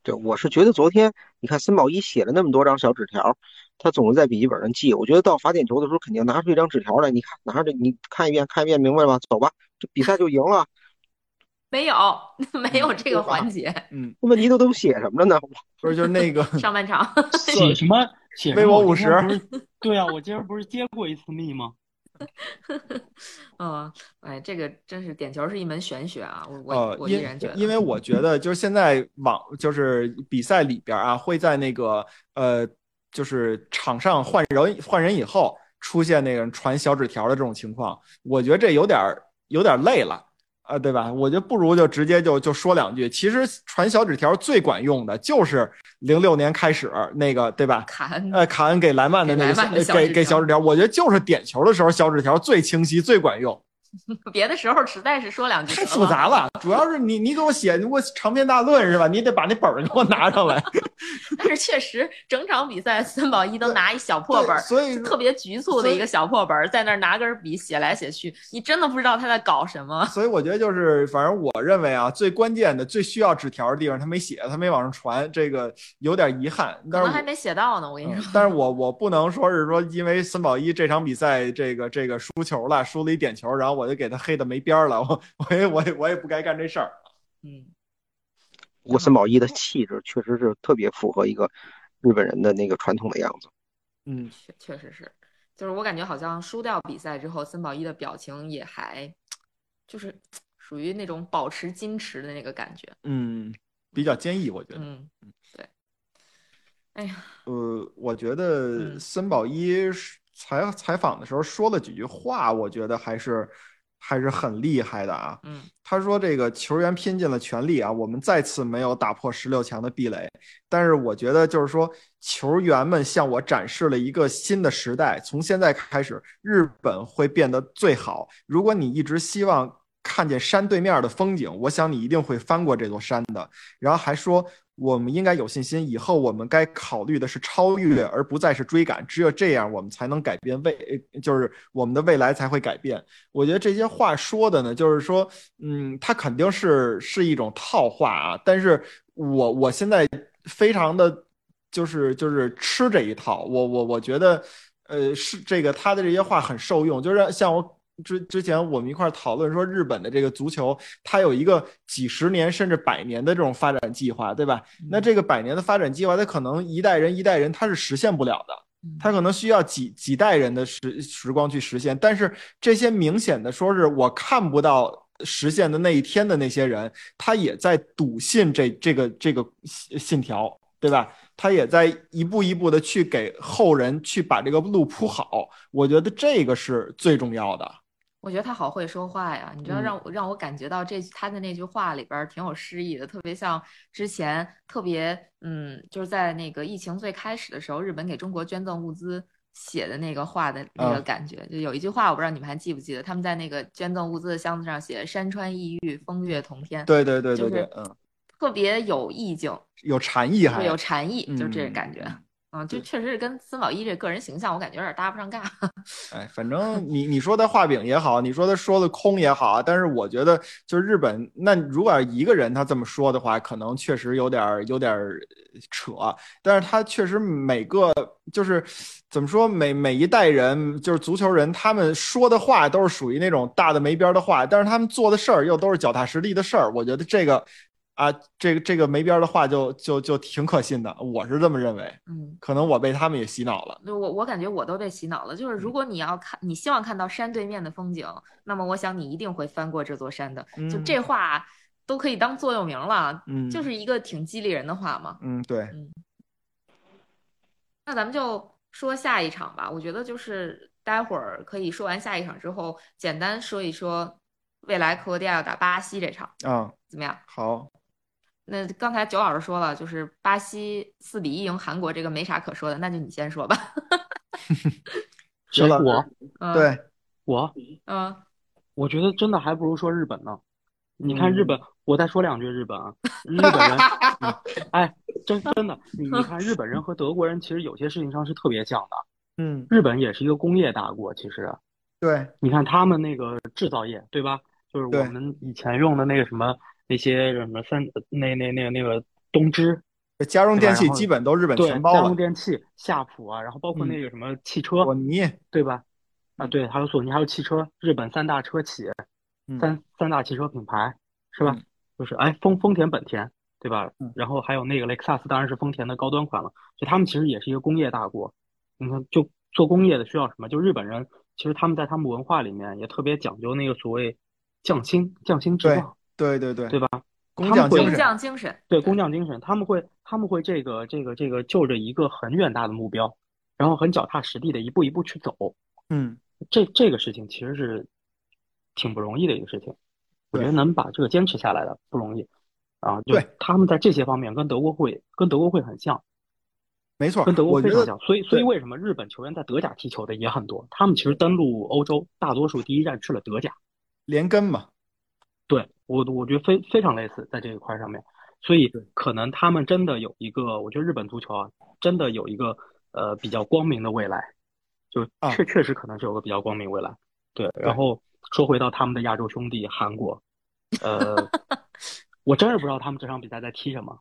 对，我是觉得昨天你看森宝一写了那么多张小纸条，他总是在笔记本上记。我觉得到罚点球的时候，肯定拿出一张纸条来，你看拿着，你看一遍，看一遍，明白了吧？走吧，这比赛就赢了。没有 没有这个环节。嗯，问题都都写什么了呢？不是就是那个上半场写什么？写什么微博我今天50 对啊，我今儿不是接过一次密吗？嗯，哎，这个真是点球是一门玄学啊！我我呃，我依然觉得，因为我觉得就是现在网就是比赛里边啊，会在那个呃，就是场上换人换人以后出现那个传小纸条的这种情况，我觉得这有点儿有点儿累了。啊，对吧？我觉得不如就直接就就说两句。其实传小纸条最管用的就是零六年开始那个，对吧？卡恩呃，卡恩给莱曼的那个给给小纸条给小纸条，我觉得就是点球的时候小纸条最清晰、最管用。别的时候实在是说两句太复杂了，主要是你你给我写，你给我长篇大论是吧？你得把那本儿给我拿上来。但是确实整场比赛森宝一都拿一小破本儿，所以特别局促的一个小破本儿，在那儿拿根笔写来写去，你真的不知道他在搞什么。所以我觉得就是，反正我认为啊，最关键的、最需要纸条的地方他没写，他没往上传，这个有点遗憾。但是我能还没写到呢，我跟你嗯说。但是我我不能说是说，因为森宝一这场比赛这个这个输球了，输了一点球，然后我就给他黑的没边儿了，我我也我也我也不该干这事儿。嗯，不过森宝一的气质确实是特别符合一个日本人的那个传统的样子。嗯，确确实是，就是我感觉好像输掉比赛之后，森宝一的表情也还就是属于那种保持矜持的那个感觉。嗯，比较坚毅，我觉得。嗯，对。哎呀，呃，我觉得嗯森宝一采采访的时候说了几句话，我觉得还是还是很厉害的啊。嗯他说：“这个球员拼尽了全力啊，我们再次没有打破十六强的壁垒。但是我觉得，就是说，球员们向我展示了一个新的时代。从现在开始，日本会变得最好。如果你一直希望看见山对面的风景，我想你一定会翻过这座山的。然后还说，我们应该有信心，以后我们该考虑的是超越，而不再是追赶。只有这样，我们才能改变未，就是我们的未来才会改变。我觉得这些话说的呢，就是说，嗯，他肯定是是一种套话啊。但是我我现在非常的，就是就是吃这一套。我我我觉得，呃，是这个他的这些话很受用，就是像我。之之前我们一块讨论说，日本的这个足球，它有一个几十年甚至百年的这种发展计划，对吧？那这个百年的发展计划，它可能一代人一代人它是实现不了的，它可能需要几几代人的时时光去实现。但是这些明显的说是我看不到实现的那一天的那些人，他也在笃信这这个这个信条，对吧？他也在一步一步的去给后人去把这个路铺好。我觉得这个是最重要的。我觉得他好会说话呀，你知道，让我让我感觉到这他的那句话里边挺有诗意的，特别像之前特别嗯，就是在那个疫情最开始的时候，日本给中国捐赠物资写的那个话的那个感觉。就有一句话，我不知道你们还记不记得，他们在那个捐赠物资的箱子上写“山川异域，风月同天”。对对对对对，嗯，特别有意境，有禅意，还有禅意，就这感觉。嗯，就确实是跟孙宝一这个人形象，我感觉有点搭不上尬。哎，反正你你说他画饼也好，你说他说的空也好，但是我觉得就是日本，那如果一个人他这么说的话，可能确实有点有点扯。但是他确实每个就是怎么说，每每一代人就是足球人，他们说的话都是属于那种大的没边的话，但是他们做的事儿又都是脚踏实地的事儿。我觉得这个。啊，这个这个没边的话就就就挺可信的，我是这么认为。嗯，可能我被他们也洗脑了。我我感觉我都被洗脑了。就是如果你要看，你希望看到山对面的风景，那么我想你一定会翻过这座山的。就这话都可以当座右铭了。嗯，就是一个挺激励人的话嘛。嗯，对。嗯，那咱们就说下一场吧。我觉得就是待会儿可以说完下一场之后，简单说一说未来克罗地亚要打巴西这场。啊，怎么样？好。那刚才九老师说了，就是巴西四比一赢韩国，这个没啥可说的，那就你先说吧。行了，我，对，我，嗯，我觉得真的还不如说日本呢。你看日本，我再说两句日本啊，日本人，哎，真真的，你你看日本人和德国人其实有些事情上是特别像的。嗯，日本也是一个工业大国，其实。对，你看他们那个制造业，对吧？就是我们以前用的那个什么。那些什么三那那那个那个东芝，家用电器基本都日本全包了。家用电器夏普啊，然后包括那个什么汽车，索尼对吧？啊，对，还有索尼，还有汽车，日本三大车企，三三大汽车品牌是吧？就是哎，丰丰田、本田对吧？然后还有那个雷克萨斯，当然是丰田的高端款了。就他们其实也是一个工业大国。你看，就做工业的需要什么？就日本人其实他们在他们文化里面也特别讲究那个所谓匠心匠心制造。对对对，对吧？工匠精神，对工匠精神，他们会他们会这个这个这个就着一个很远大的目标，然后很脚踏实地的一步一步去走。嗯，这这个事情其实是挺不容易的一个事情，我觉得能把这个坚持下来的不容易啊。对，他们在这些方面跟德国会跟德国会很像，没错，跟德国非常像。所以所以为什么日本球员在德甲踢球的也很多？他们其实登陆欧洲，大多数第一站去了德甲，连根嘛。对我，我觉得非非常类似在这一块上面，所以可能他们真的有一个，我觉得日本足球啊，真的有一个呃比较光明的未来，就确确实可能是有个比较光明未来。对，然后说回到他们的亚洲兄弟韩国，呃，我真是不知道他们这场比赛在踢什么，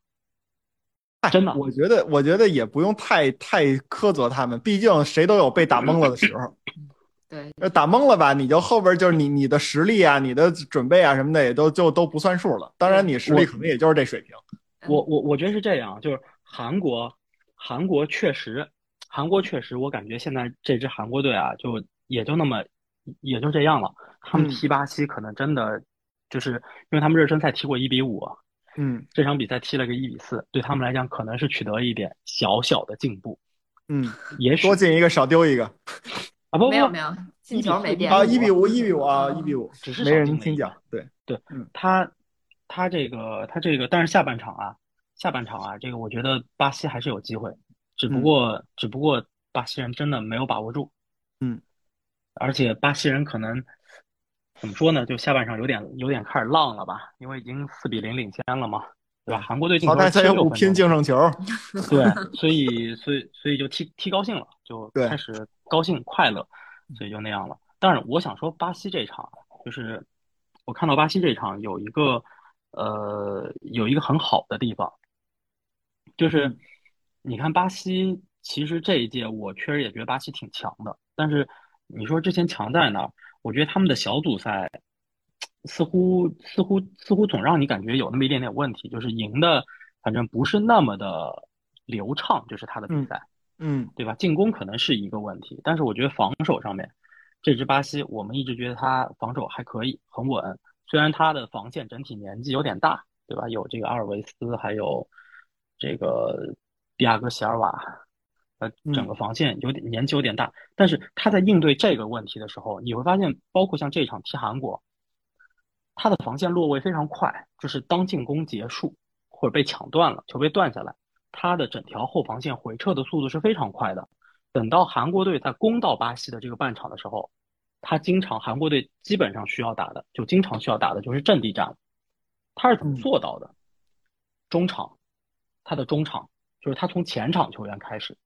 真的，我觉得我觉得也不用太太苛责他们，毕竟谁都有被打懵了的时候。对，打懵了吧？你就后边就是你你的实力啊，你的准备啊什么的也都就都不算数了。当然，你实力可能也就是这水平。我我我觉得是这样，就是韩国，韩国确实，韩国确实，我感觉现在这支韩国队啊，就也就那么，也就这样了。他们踢巴西可能真的，就是因为他们热身赛踢过一比五，嗯，这场比赛踢了个一比四，对他们来讲可能是取得一点小小的进步，嗯，也许多进一个少丢一个。啊不没有没有进球没变。啊一比五一比五啊一比五只是没人听讲对对嗯。他他这个他这个但是下半场啊下半场啊这个我觉得巴西还是有机会只不过只不过巴西人真的没有把握住嗯。而且巴西人可能怎么说呢？就下半场有点有点开始浪了吧，因为已经四比零领先了嘛，对吧？韩国队进球淘汰赛又不76分钟拼净胜球，对，所以所以所以就踢踢高兴了，就开始高兴快乐，所以就那样了。但是我想说，巴西这场就是我看到巴西这场有一个呃有一个很好的地方，就是你看巴西其实这一届我确实也觉得巴西挺强的，但是你说之前强在哪儿？我觉得他们的小组赛似乎似乎似乎总让你感觉有那么一点点问题，就是赢的反正不是那么的流畅，就是他的比赛，嗯对吧？进攻可能是一个问题，但是我觉得防守上面，这支巴西我们一直觉得他防守还可以，很稳。虽然他的防线整体年纪有点大，对吧？有这个阿尔维斯，还有这个迪亚哥席尔瓦，呃，整个防线有点年纪有点大，但是他在应对这个问题的时候，你会发现，包括像这场踢韩国，他的防线落位非常快，就是当进攻结束或者被抢断了，球被断下来，他的整条后防线回撤的速度是非常快的。等到韩国队在攻到巴西的这个半场的时候，他经常韩国队基本上需要打的，就经常需要打的就是阵地战。他是怎么做到的？中场，他的中场就是他从前场球员开始，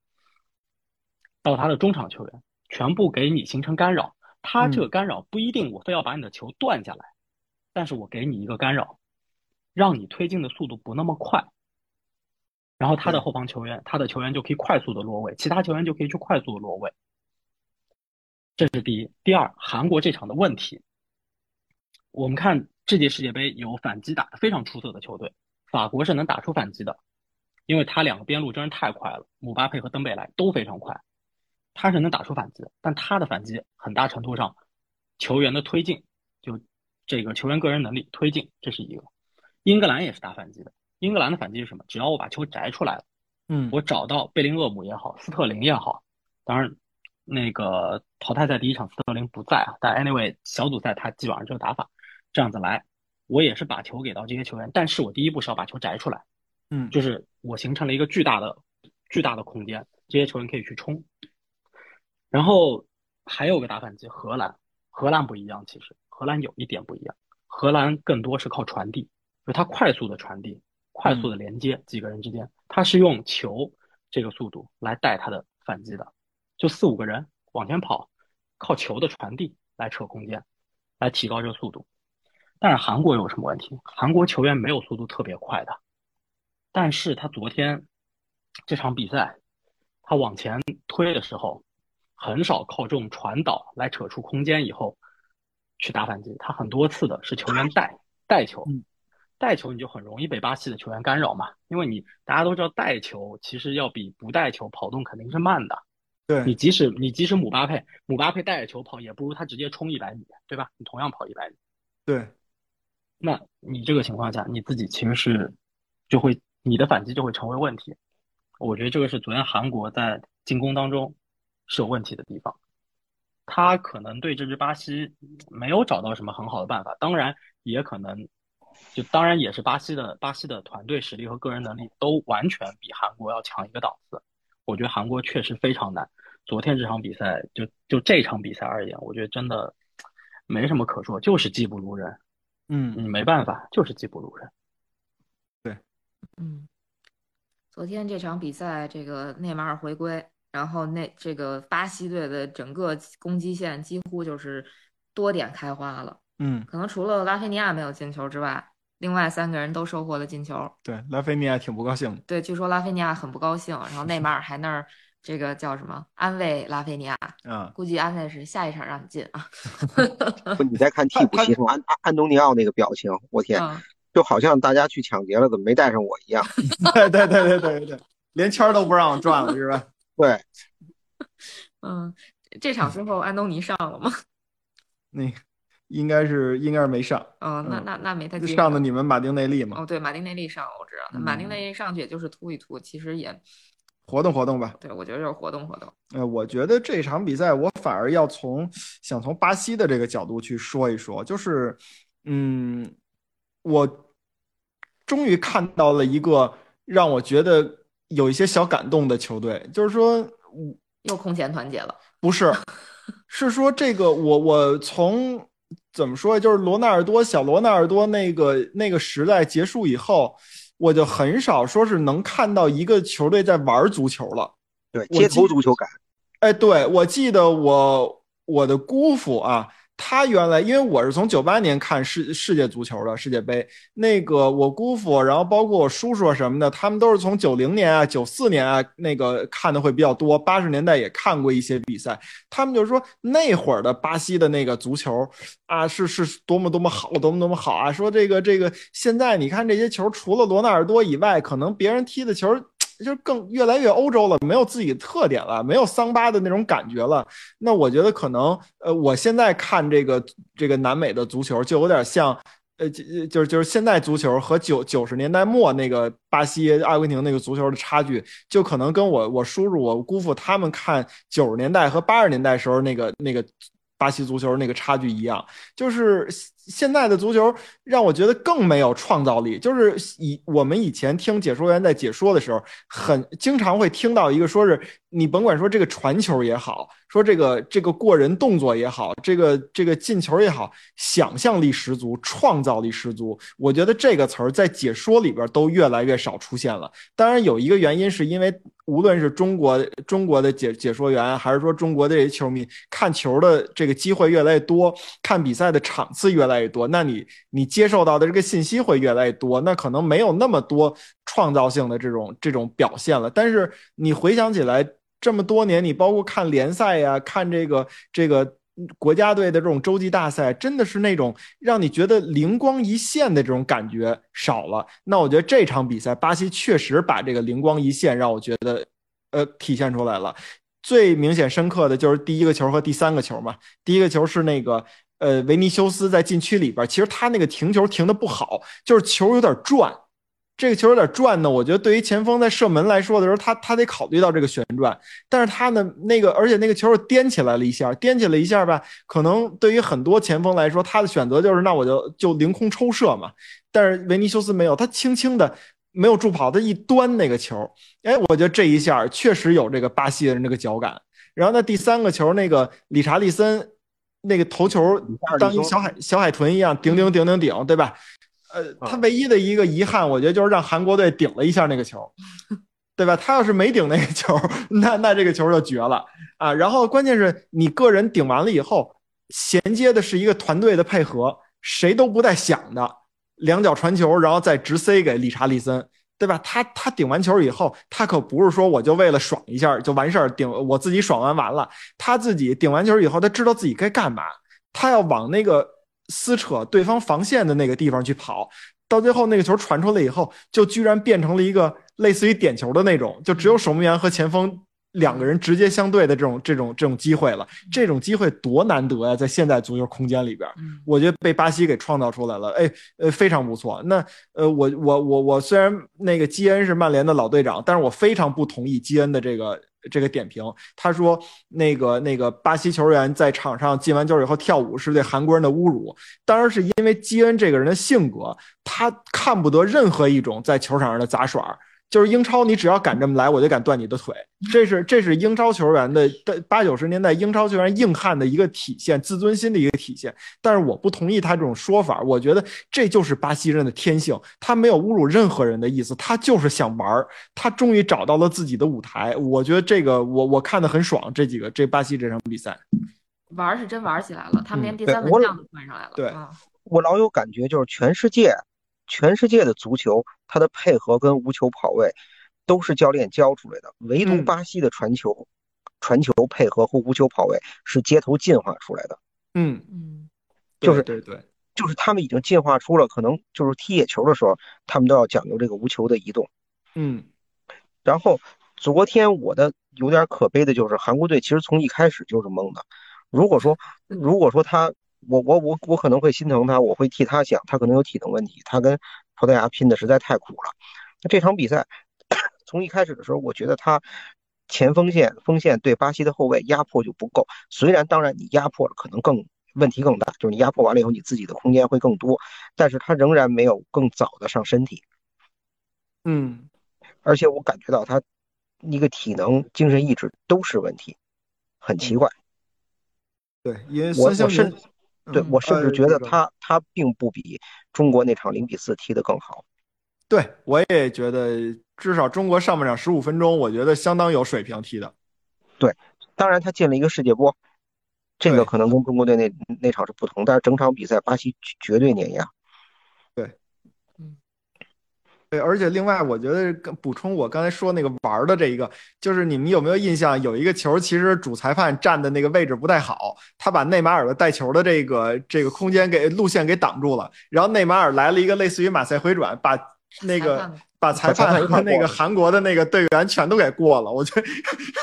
到他的中场球员，全部给你形成干扰。他这个干扰不一定我非要把你的球断下来，但是我给你一个干扰，让你推进的速度不那么快。然后他的后防球员，他的球员就可以快速的落位，其他球员就可以去快速的落位。这是第一。第二，韩国这场的问题，我们看这届世界杯有反击打得非常出色的球队，法国是能打出反击的，因为他两个边路真是太快了，姆巴佩和登贝莱都非常快，他是能打出反击。但他的反击很大程度上，球员的推进，就这个球员个人能力推进，这是一个。英格兰也是打反击的，英格兰的反击是什么？只要我把球摘出来了。嗯我找到贝林厄姆也好，斯特林也好，当然，那个淘汰赛第一场斯特林不在啊，但 anyway 小组赛他基本上这个打法，这样子来，我也是把球给到这些球员，但是我第一步是要把球摘出来，嗯就是我形成了一个巨大的、巨大的空间，这些球员可以去冲。然后还有个打反击，荷兰，荷兰不一样，其实荷兰有一点不一样，荷兰更多是靠传递，就是它快速的传递，快速的连接几个人之间，它是用球这个速度来带它的反击的，就四五个人往前跑，靠球的传递来扯空间，来提高这个速度。但是韩国有什么问题？韩国球员没有速度特别快的，但是他昨天这场比赛，他往前推的时候，很少靠这种传导来扯出空间以后去打反击，他很多次的是球员带带球，带球你就很容易被巴西的球员干扰嘛，因为你大家都知道带球其实要比不带球跑动肯定是慢的，对你即使你即使姆巴佩姆巴佩带着球跑，也不如他直接冲一百米，对吧？你同样跑一百米。对，那你这个情况下，你自己其实是就会你的反击就会成为问题。我觉得这个是昨天韩国在进攻当中是有问题的地方，他可能对这支巴西没有找到什么很好的办法，当然也可能就当然也是巴西的巴西的团队实力和个人能力都完全比韩国要强一个档次。我觉得韩国确实非常难。昨天这场比赛就就这场比赛而言，我觉得真的没什么可说，就是技不如人。嗯你没办法，就是技不如人。对嗯，昨天这场比赛，这个内马尔回归，然后那这个巴西队的整个攻击线几乎就是多点开花了，嗯，可能除了拉菲尼亚没有进球之外，另外三个人都收获了进球。对，拉菲尼亚挺不高兴的，对，据说拉菲尼亚很不高兴，然后 内马尔还那儿这个叫什么安慰拉菲尼亚，嗯，估计安慰是下一场让你进啊。不，你再看替补席上安安安东尼奥那个表情，我天，嗯，就好像大家去抢劫了，怎么没带上我一样。对对对对对对，连圈儿都不让我转了是吧？对，嗯，这场之后安东尼上了吗？那应该是应该是没上，哦，那嗯那那没他上的你们马丁内利嘛，哦，对，马丁内利上了，我知道，马丁嗯内利上去也就是突一突，其实也，活动活动吧。对我觉得就是活动活动。呃，我觉得这场比赛我反而要从想从巴西的这个角度去说一说，就是，嗯，我终于看到了一个让我觉得有一些小感动的球队，就是说，又空前团结了，不是，是说这个我我从怎么说？就是罗纳尔多小罗纳尔多那个那个时代结束以后，我就很少说是能看到一个球队在玩足球了。对，街头足球感。哎，对，我记得我我的姑父啊。他原来，因为我是从九八年看世世界足球的世界杯，那个我姑父，然后包括我叔叔什么的，他们都是从九零年啊、九四年啊那个看的会比较多，八十年代也看过一些比赛。他们就是说那会儿的巴西的那个足球啊，是是多么多么好，多么多么好啊！说这个这个现在你看这些球，除了罗纳尔多以外，可能别人踢的球。就更越来越欧洲了，没有自己的特点了，没有桑巴的那种感觉了。那我觉得可能，呃，我现在看这个这个南美的足球，就有点像，呃，就就是就是现在足球和九九十年代末那个巴西、阿根廷那个足球的差距，就可能跟我我叔叔、我姑父他们看九十年代和八十年代时候那个那个巴西足球那个差距一样，就是。现在的足球让我觉得更没有创造力。就是以我们以前听解说员在解说的时候，很经常会听到一个说是你甭管说这个传球也好，说这个这个过人动作也好，这个这个进球也好，想象力十足，创造力十足。我觉得这个词儿在解说里边都越来越少出现了。当然有一个原因是因为无论是中国中国的解解说员，还是说中国的这些球迷看球的这个机会越来越多，看比赛的场次越来。越来越多，那你你接受到的这个信息会越来越多，那可能没有那么多创造性的这种这种表现了。但是你回想起来，这么多年，你包括看联赛呀，看这个这个国家队的这种洲际大赛，真的是那种让你觉得灵光一现的这种感觉少了。那我觉得这场比赛，巴西确实把这个灵光一现让我觉得，呃，体现出来了。最明显深刻的就是第一个球和第三个球嘛。第一个球是那个。呃，维尼修斯在禁区里边，其实他那个停球停的不好，就是球有点转。这个球有点转呢，我觉得对于前锋在射门来说的时候，他他得考虑到这个旋转。但是他呢，那个而且那个球颠起来了一下，颠起了一下吧，可能对于很多前锋来说，他的选择就是那我就就凌空抽射嘛。但是维尼修斯没有，他轻轻的没有助跑，他一端那个球，哎，我觉得这一下确实有这个巴西人这个脚感。然后那第三个球，那个理查利森。那个头球当一小海小海豚一样顶顶顶顶顶，对吧？呃，他唯一的一个遗憾，我觉得就是让韩国队顶了一下那个球，对吧？他要是没顶那个球，那那这个球就绝了啊！然后关键是你个人顶完了以后，衔接的是一个团队的配合，谁都不带想的，两脚传球，然后再直塞给理查利森。对吧？他他顶完球以后，他可不是说我就为了爽一下就完事儿，顶我自己爽完完了。他自己顶完球以后，他知道自己该干嘛，他要往那个撕扯对方防线的那个地方去跑。到最后那个球传出来以后，就居然变成了一个类似于点球的那种，就只有守门员和前锋。两个人直接相对的这种这种这种机会了，这种机会多难得呀！在现在足球空间里边，我觉得被巴西给创造出来了，哎，呃，非常不错。那呃，我我我我虽然那个基恩是曼联的老队长，但是我非常不同意基恩的这个这个点评。他说那个那个巴西球员在场上进完球以后跳舞是对韩国人的侮辱，当然是因为基恩这个人的性格，他看不得任何一种在球场上的杂耍。就是英超，你只要敢这么来，我就敢断你的腿。这是这是英超球员的八九十年代英超球员硬汉的一个体现，自尊心的一个体现。但是我不同意他这种说法，我觉得这就是巴西人的天性，他没有侮辱任何人的意思，他就是想玩儿。他终于找到了自己的舞台，我觉得这个我我看的很爽。这几个这巴西这场比赛，玩是真玩起来了，他们连第三门将都换上来了。对，我老有感觉，就是全世界。全世界的足球，它的配合跟无球跑位都是教练教出来的，唯独巴西的传球、传球配合和无球跑位是街头进化出来的。嗯嗯，就是对对，就是他们已经进化出了，可能就是踢野球的时候，他们都要讲究这个无球的移动。嗯，然后昨天我的有点可悲的就是韩国队，其实从一开始就是懵的。如果说如果说他。我我我我可能会心疼他，我会替他想，他可能有体能问题，他跟葡萄牙拼的实在太苦了。那这场比赛 从一开始的时候，我觉得他前锋线锋线对巴西的后卫压迫就不够。虽然当然你压迫了，可能更问题更大，就是你压迫完了以后，你自己的空间会更多，但是他仍然没有更早的上身体。嗯，而且我感觉到他一个体能、精神意志都是问题，很奇怪。对，因为孙兴民，对嗯我甚至觉得他他并不比中国那场零比四踢得更好。对我也觉得，至少中国上半场十五分钟，我觉得相当有水平踢的。对当然，他进了一个世界波，这个可能跟中国队那那场是不同，但是整场比赛巴西绝对碾压。对，而且另外，我觉得跟补充我刚才说那个玩儿的这一个，就是你们有没有印象？有一个球，其实主裁判站的那个位置不太好，他把内马尔的带球的这个这个空间给路线给挡住了，然后内马尔来了一个类似于马赛回转，把那个把裁判判和那个韩国的那个队员全都给过了。我觉得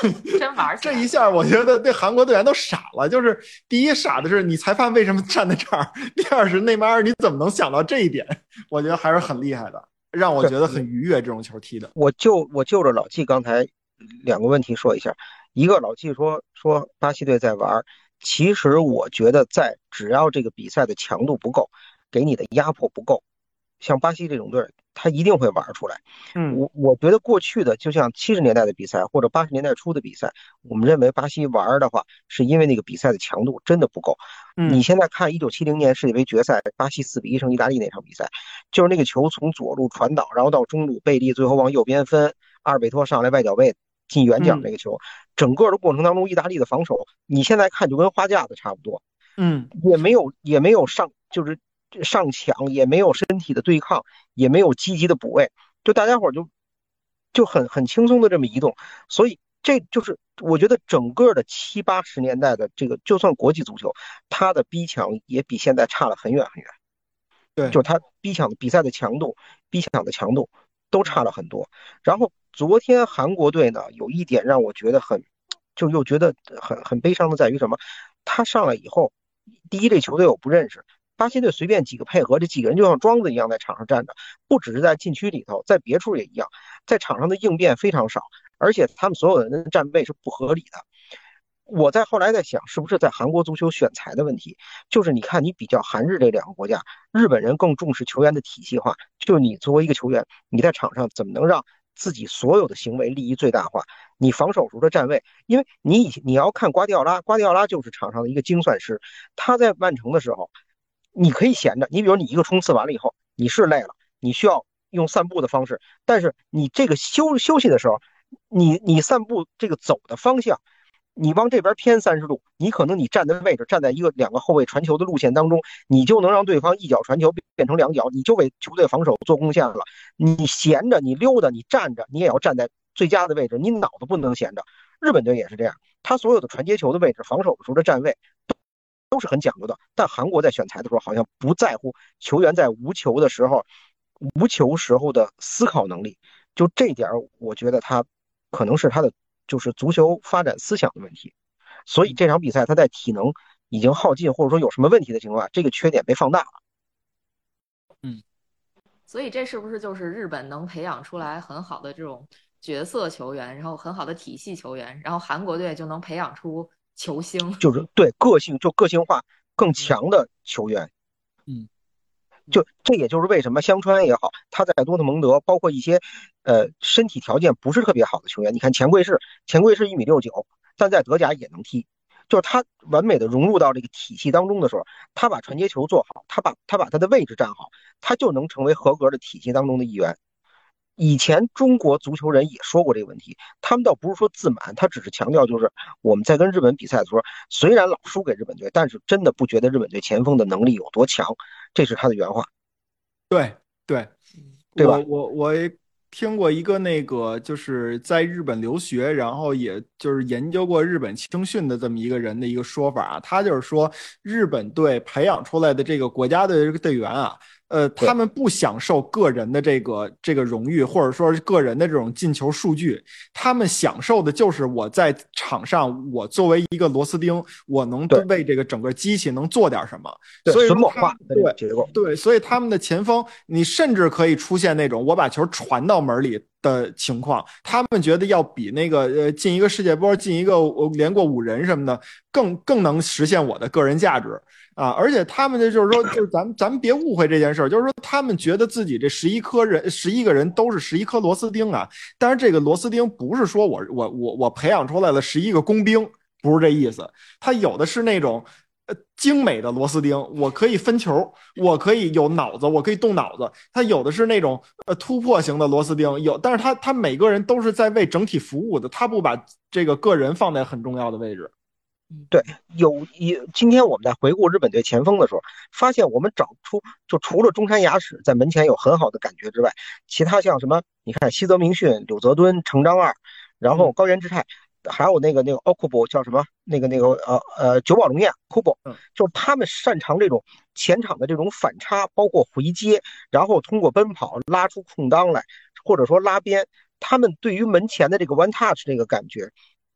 真玩起来了这一下，我觉得对韩国队员都傻了。就是第一傻的是你裁判为什么站在这儿，第二是内马尔你怎么能想到这一点？我觉得还是很厉害的，让我觉得很愉悦这种球踢的。我就我就着老季刚才两个问题说一下，一个老季说说巴西队在玩，其实我觉得在只要这个比赛的强度不够，给你的压迫不够，像巴西这种队儿，他一定会玩出来。嗯我我觉得过去的就像七十年代的比赛或者八十年代初的比赛，我们认为巴西玩儿的话，是因为那个比赛的强度真的不够。嗯你现在看一九七零年世界杯决赛，巴西四比一胜意大利那场比赛，就是那个球从左路传导，然后到中路，贝利最后往右边分，阿尔贝托上来外脚背进远角嗯那个球，整个的过程当中，意大利的防守，你现在看就跟花架子差不多，嗯也没有也没有上就是上抢，也没有身体的对抗，也没有积极的补位，就大家伙就就很很轻松的这么移动，所以这就是我觉得整个的七八十年代的这个，就算国际足球，它的逼抢也比现在差了很远很远。对就它逼抢的比赛的强度、逼抢的强度都差了很多。然后昨天韩国队呢，有一点让我觉得很，就又觉得很很悲伤的在于什么？他上来以后，第一这球队我不认识，巴西队随便几个配合，这几个人就像庄子一样在场上站着，不只是在禁区里头，在别处也一样，在场上的应变非常少，而且他们所有人的站位是不合理的。我在后来在想，是不是在韩国足球选材的问题？就是你看，你比较韩日这两个国家，日本人更重视球员的体系化，就你作为一个球员，你在场上怎么能让自己所有的行为利益最大化？你防守时候的站位，因为你以你要看瓜迪奥拉，瓜迪奥拉就是场上的一个精算师，他在曼城的时候，你可以闲着，你比如你一个冲刺完了以后，你是累了，你需要用散步的方式，但是你这个休休息的时候，你你散步这个走的方向。你往这边偏三十度，你可能你站的位置站在一个两个后卫传球的路线当中，你就能让对方一脚传球变成两脚，你就为球队防守做贡献了。你闲着，你溜达，你站着，你也要站在最佳的位置，你脑子不能闲着。日本队也是这样，他所有的传接球的位置、防守的时候的站位都是很讲究的。但韩国在选材的时候好像不在乎球员在无球的时候、无球时候的思考能力，就这点儿，我觉得他可能是他的。就是足球发展思想的问题，所以这场比赛他在体能已经耗尽或者说有什么问题的情况下，这个缺点被放大了。嗯，所以这是不是就是日本能培养出来很好的这种角色球员，然后很好的体系球员，然后韩国队就能培养出球星，就是对个性就个性化更强的球员。嗯，就这也就是为什么香川也好，他在多特蒙德，包括一些呃身体条件不是特别好的球员，你看钱贵士，钱贵士一米六九，但在德甲也能踢。就是他完美的融入到这个体系当中的时候，他把传接球做好，他把他把他的位置站好，他就能成为合格的体系当中的一员。以前中国足球人也说过这个问题，他们倒不是说自满，他只是强调就是我们在跟日本比赛的时候，虽然老输给日本队，但是真的不觉得日本队前锋的能力有多强，这是他的原话。对对，对吧我我听过一个那个就是在日本留学，然后也就是研究过日本青训的这么一个人的一个说法啊，他就是说日本队培养出来的这个国家队这个队员啊。呃，他们不享受个人的这个这个荣誉，或者说是个人的这种进球数据，他们享受的就是我在场上，我作为一个螺丝钉，我能为这个整个机器能做点什么。所以对，所以他们的前锋，你甚至可以出现那种我把球传到门里的情况，他们觉得要比那个呃进一个世界波，进一个连过五人什么的，更更能实现我的个人价值。啊，而且他们的就是说，就是咱咱别误会这件事儿，就是说他们觉得自己这十一颗人、十一个人都是十一颗螺丝钉啊。但是这个螺丝钉不是说我我我我培养出来了十一个工兵，不是这意思。他有的是那种，精美的螺丝钉，我可以分球，我可以有脑子，我可以动脑子。他有的是那种呃突破型的螺丝钉，有，但是他他每个人都是在为整体服务的，他不把这个个人放在很重要的位置。对有一今天我们在回顾日本队前锋的时候，发现我们找出就除了中山雅史在门前有很好的感觉之外，其他像什么，你看西泽明训、柳泽敦、程章二，然后高原之泰，还有那个那个奥库博叫什么？那个那个呃呃久保龙彦库博嗯，就是他们擅长这种前场的这种反差，包括回接，然后通过奔跑拉出空当来，或者说拉边，他们对于门前的这个 one touch 这个感觉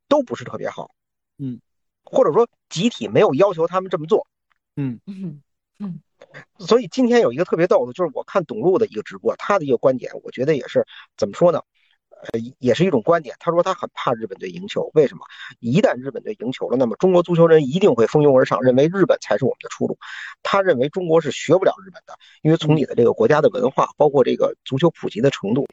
都不是特别好。嗯。或者说集体没有要求他们这么做，嗯嗯嗯所以今天有一个特别逗的，就是我看董路的一个直播，他的一个观点，我觉得也是怎么说呢？呃，也是一种观点。他说他很怕日本队赢球，为什么？一旦日本队赢球了，那么中国足球人一定会蜂拥而上，认为日本才是我们的出路。他认为中国是学不了日本的，因为从你的这个国家的文化，包括这个足球普及的程度，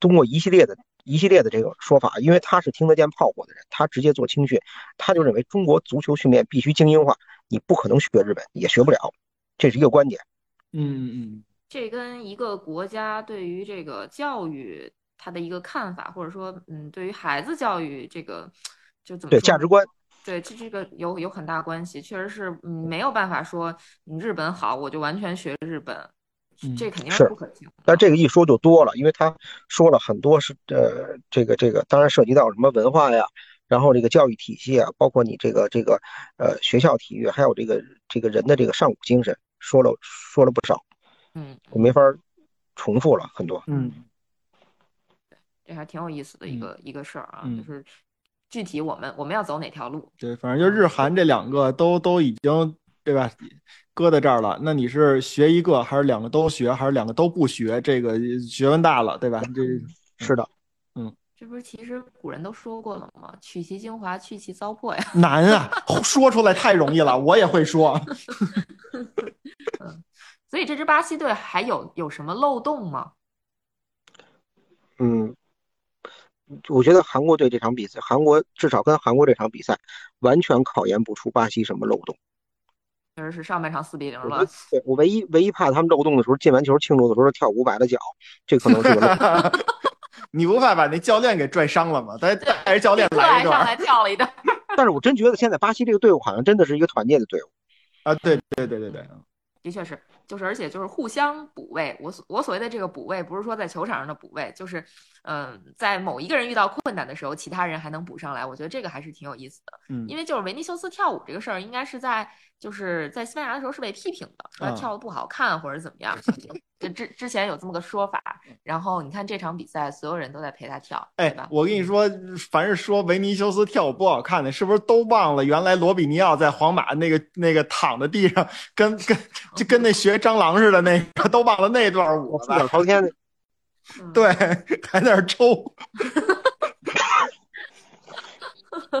通过一系列的一系列的这个说法，因为他是听得见炮火的人，他直接做青训，他就认为中国足球训练必须精英化，你不可能学日本，也学不了，这是一个观点。嗯嗯这跟一个国家对于这个教育它的一个看法，或者说，嗯，对于孩子教育这个，就怎么对价值观，对，这这个有有很大关系，确实是，嗯，没有办法说你日本好，我就完全学日本，嗯这肯定是不可行的。但这个一说就多了，因为他说了很多是呃，这个这个当然涉及到什么文化呀，然后这个教育体系啊，包括你这个这个呃学校体育，还有这个这个人的这个上古精神，说了说了不少，嗯，我没法重复了很多。嗯这还挺有意思的一嗯个一个事儿啊，嗯就是具体我们我们要走哪条路？对，反正就日韩这两个都都已经对吧，搁在这儿了。那你是学一个，还是两个都学，还是两个都不学？这个学问大了，对吧？这是的，嗯这不是其实古人都说过了吗？取其精华，去其糟粕呀。难啊，说出来太容易了，我也会说。嗯所以这支巴西队还有有什么漏洞吗？嗯，我觉得韩国队这场比赛，韩国至少跟韩国这场比赛，完全考验不出巴西什么漏洞。确实是上半场四比零了我唯，对我唯一唯一怕他们漏洞的时候，进完球庆祝的时候跳五百的脚，这可能是个漏洞。你不怕把那教练给拽伤了吗？他带着教练特来一段上来跳了一段。但是我真觉得现在巴西这个队伍好像真的是一个团结的队伍。啊！对对对对对，的确是，就是而且就是互相补位。我所我所谓的这个补位，不是说在球场上的补位，就是嗯，在某一个人遇到困难的时候，其他人还能补上来。我觉得这个还是挺有意思的。嗯因为就是维尼修斯跳舞这个事儿，应该是在就是在西班牙的时候是被批评的，说跳的不好看或者怎么样。就之之前有这么个说法，然后你看这场比赛，所有人都在陪他跳，哎，？我跟你说，凡是说维尼修斯跳舞不好看的，是不是都忘了原来罗比尼奥在皇马那个那个躺在地上，跟跟就跟那学蟑螂似的那个，都忘了那段舞了脚。朝天，嗯，对，还在那儿抽。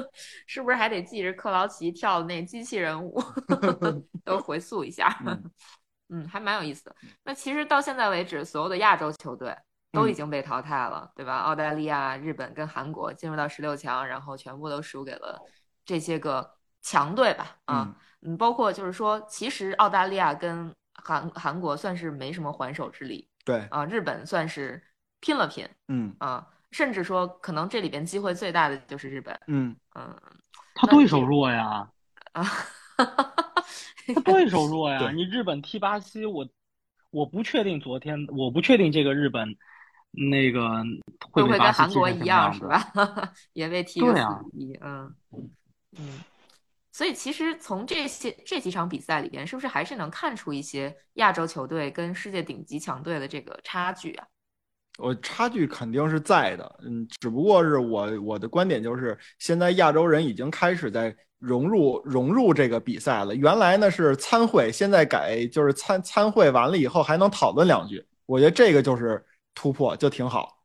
是不是还得记着克劳奇跳的那机器人舞，都回溯一下？嗯嗯，还蛮有意思的。那其实到现在为止，所有的亚洲球队都已嗯经被淘汰了，对吧？澳大利亚、日本跟韩国进入到十六强，然后全部都输给了这些个强队吧？啊，嗯，包括就是说，其实澳大利亚跟韩韩国算是没什么还手之力对，啊，日本算是拼了拼嗯啊，甚至说可能这里边机会最大的就是日本，嗯，嗯 他对手弱呀，啊，他对手弱呀。你日本踢巴西，我我不确定昨天，我不确定这个日本那个会不会被巴西跟韩国一样是？吧？也被踢个四对啊比一，嗯嗯。所以其实从这些这几场比赛里边，是不是还是能看出一些亚洲球队跟世界顶级强队的这个差距啊？我差距肯定是在的，嗯，只不过是我我的观点就是，现在亚洲人已经开始在融入融入这个比赛了。原来呢是参会，现在改就是参参会完了以后还能讨论两句，我觉得这个就是突破，就挺好。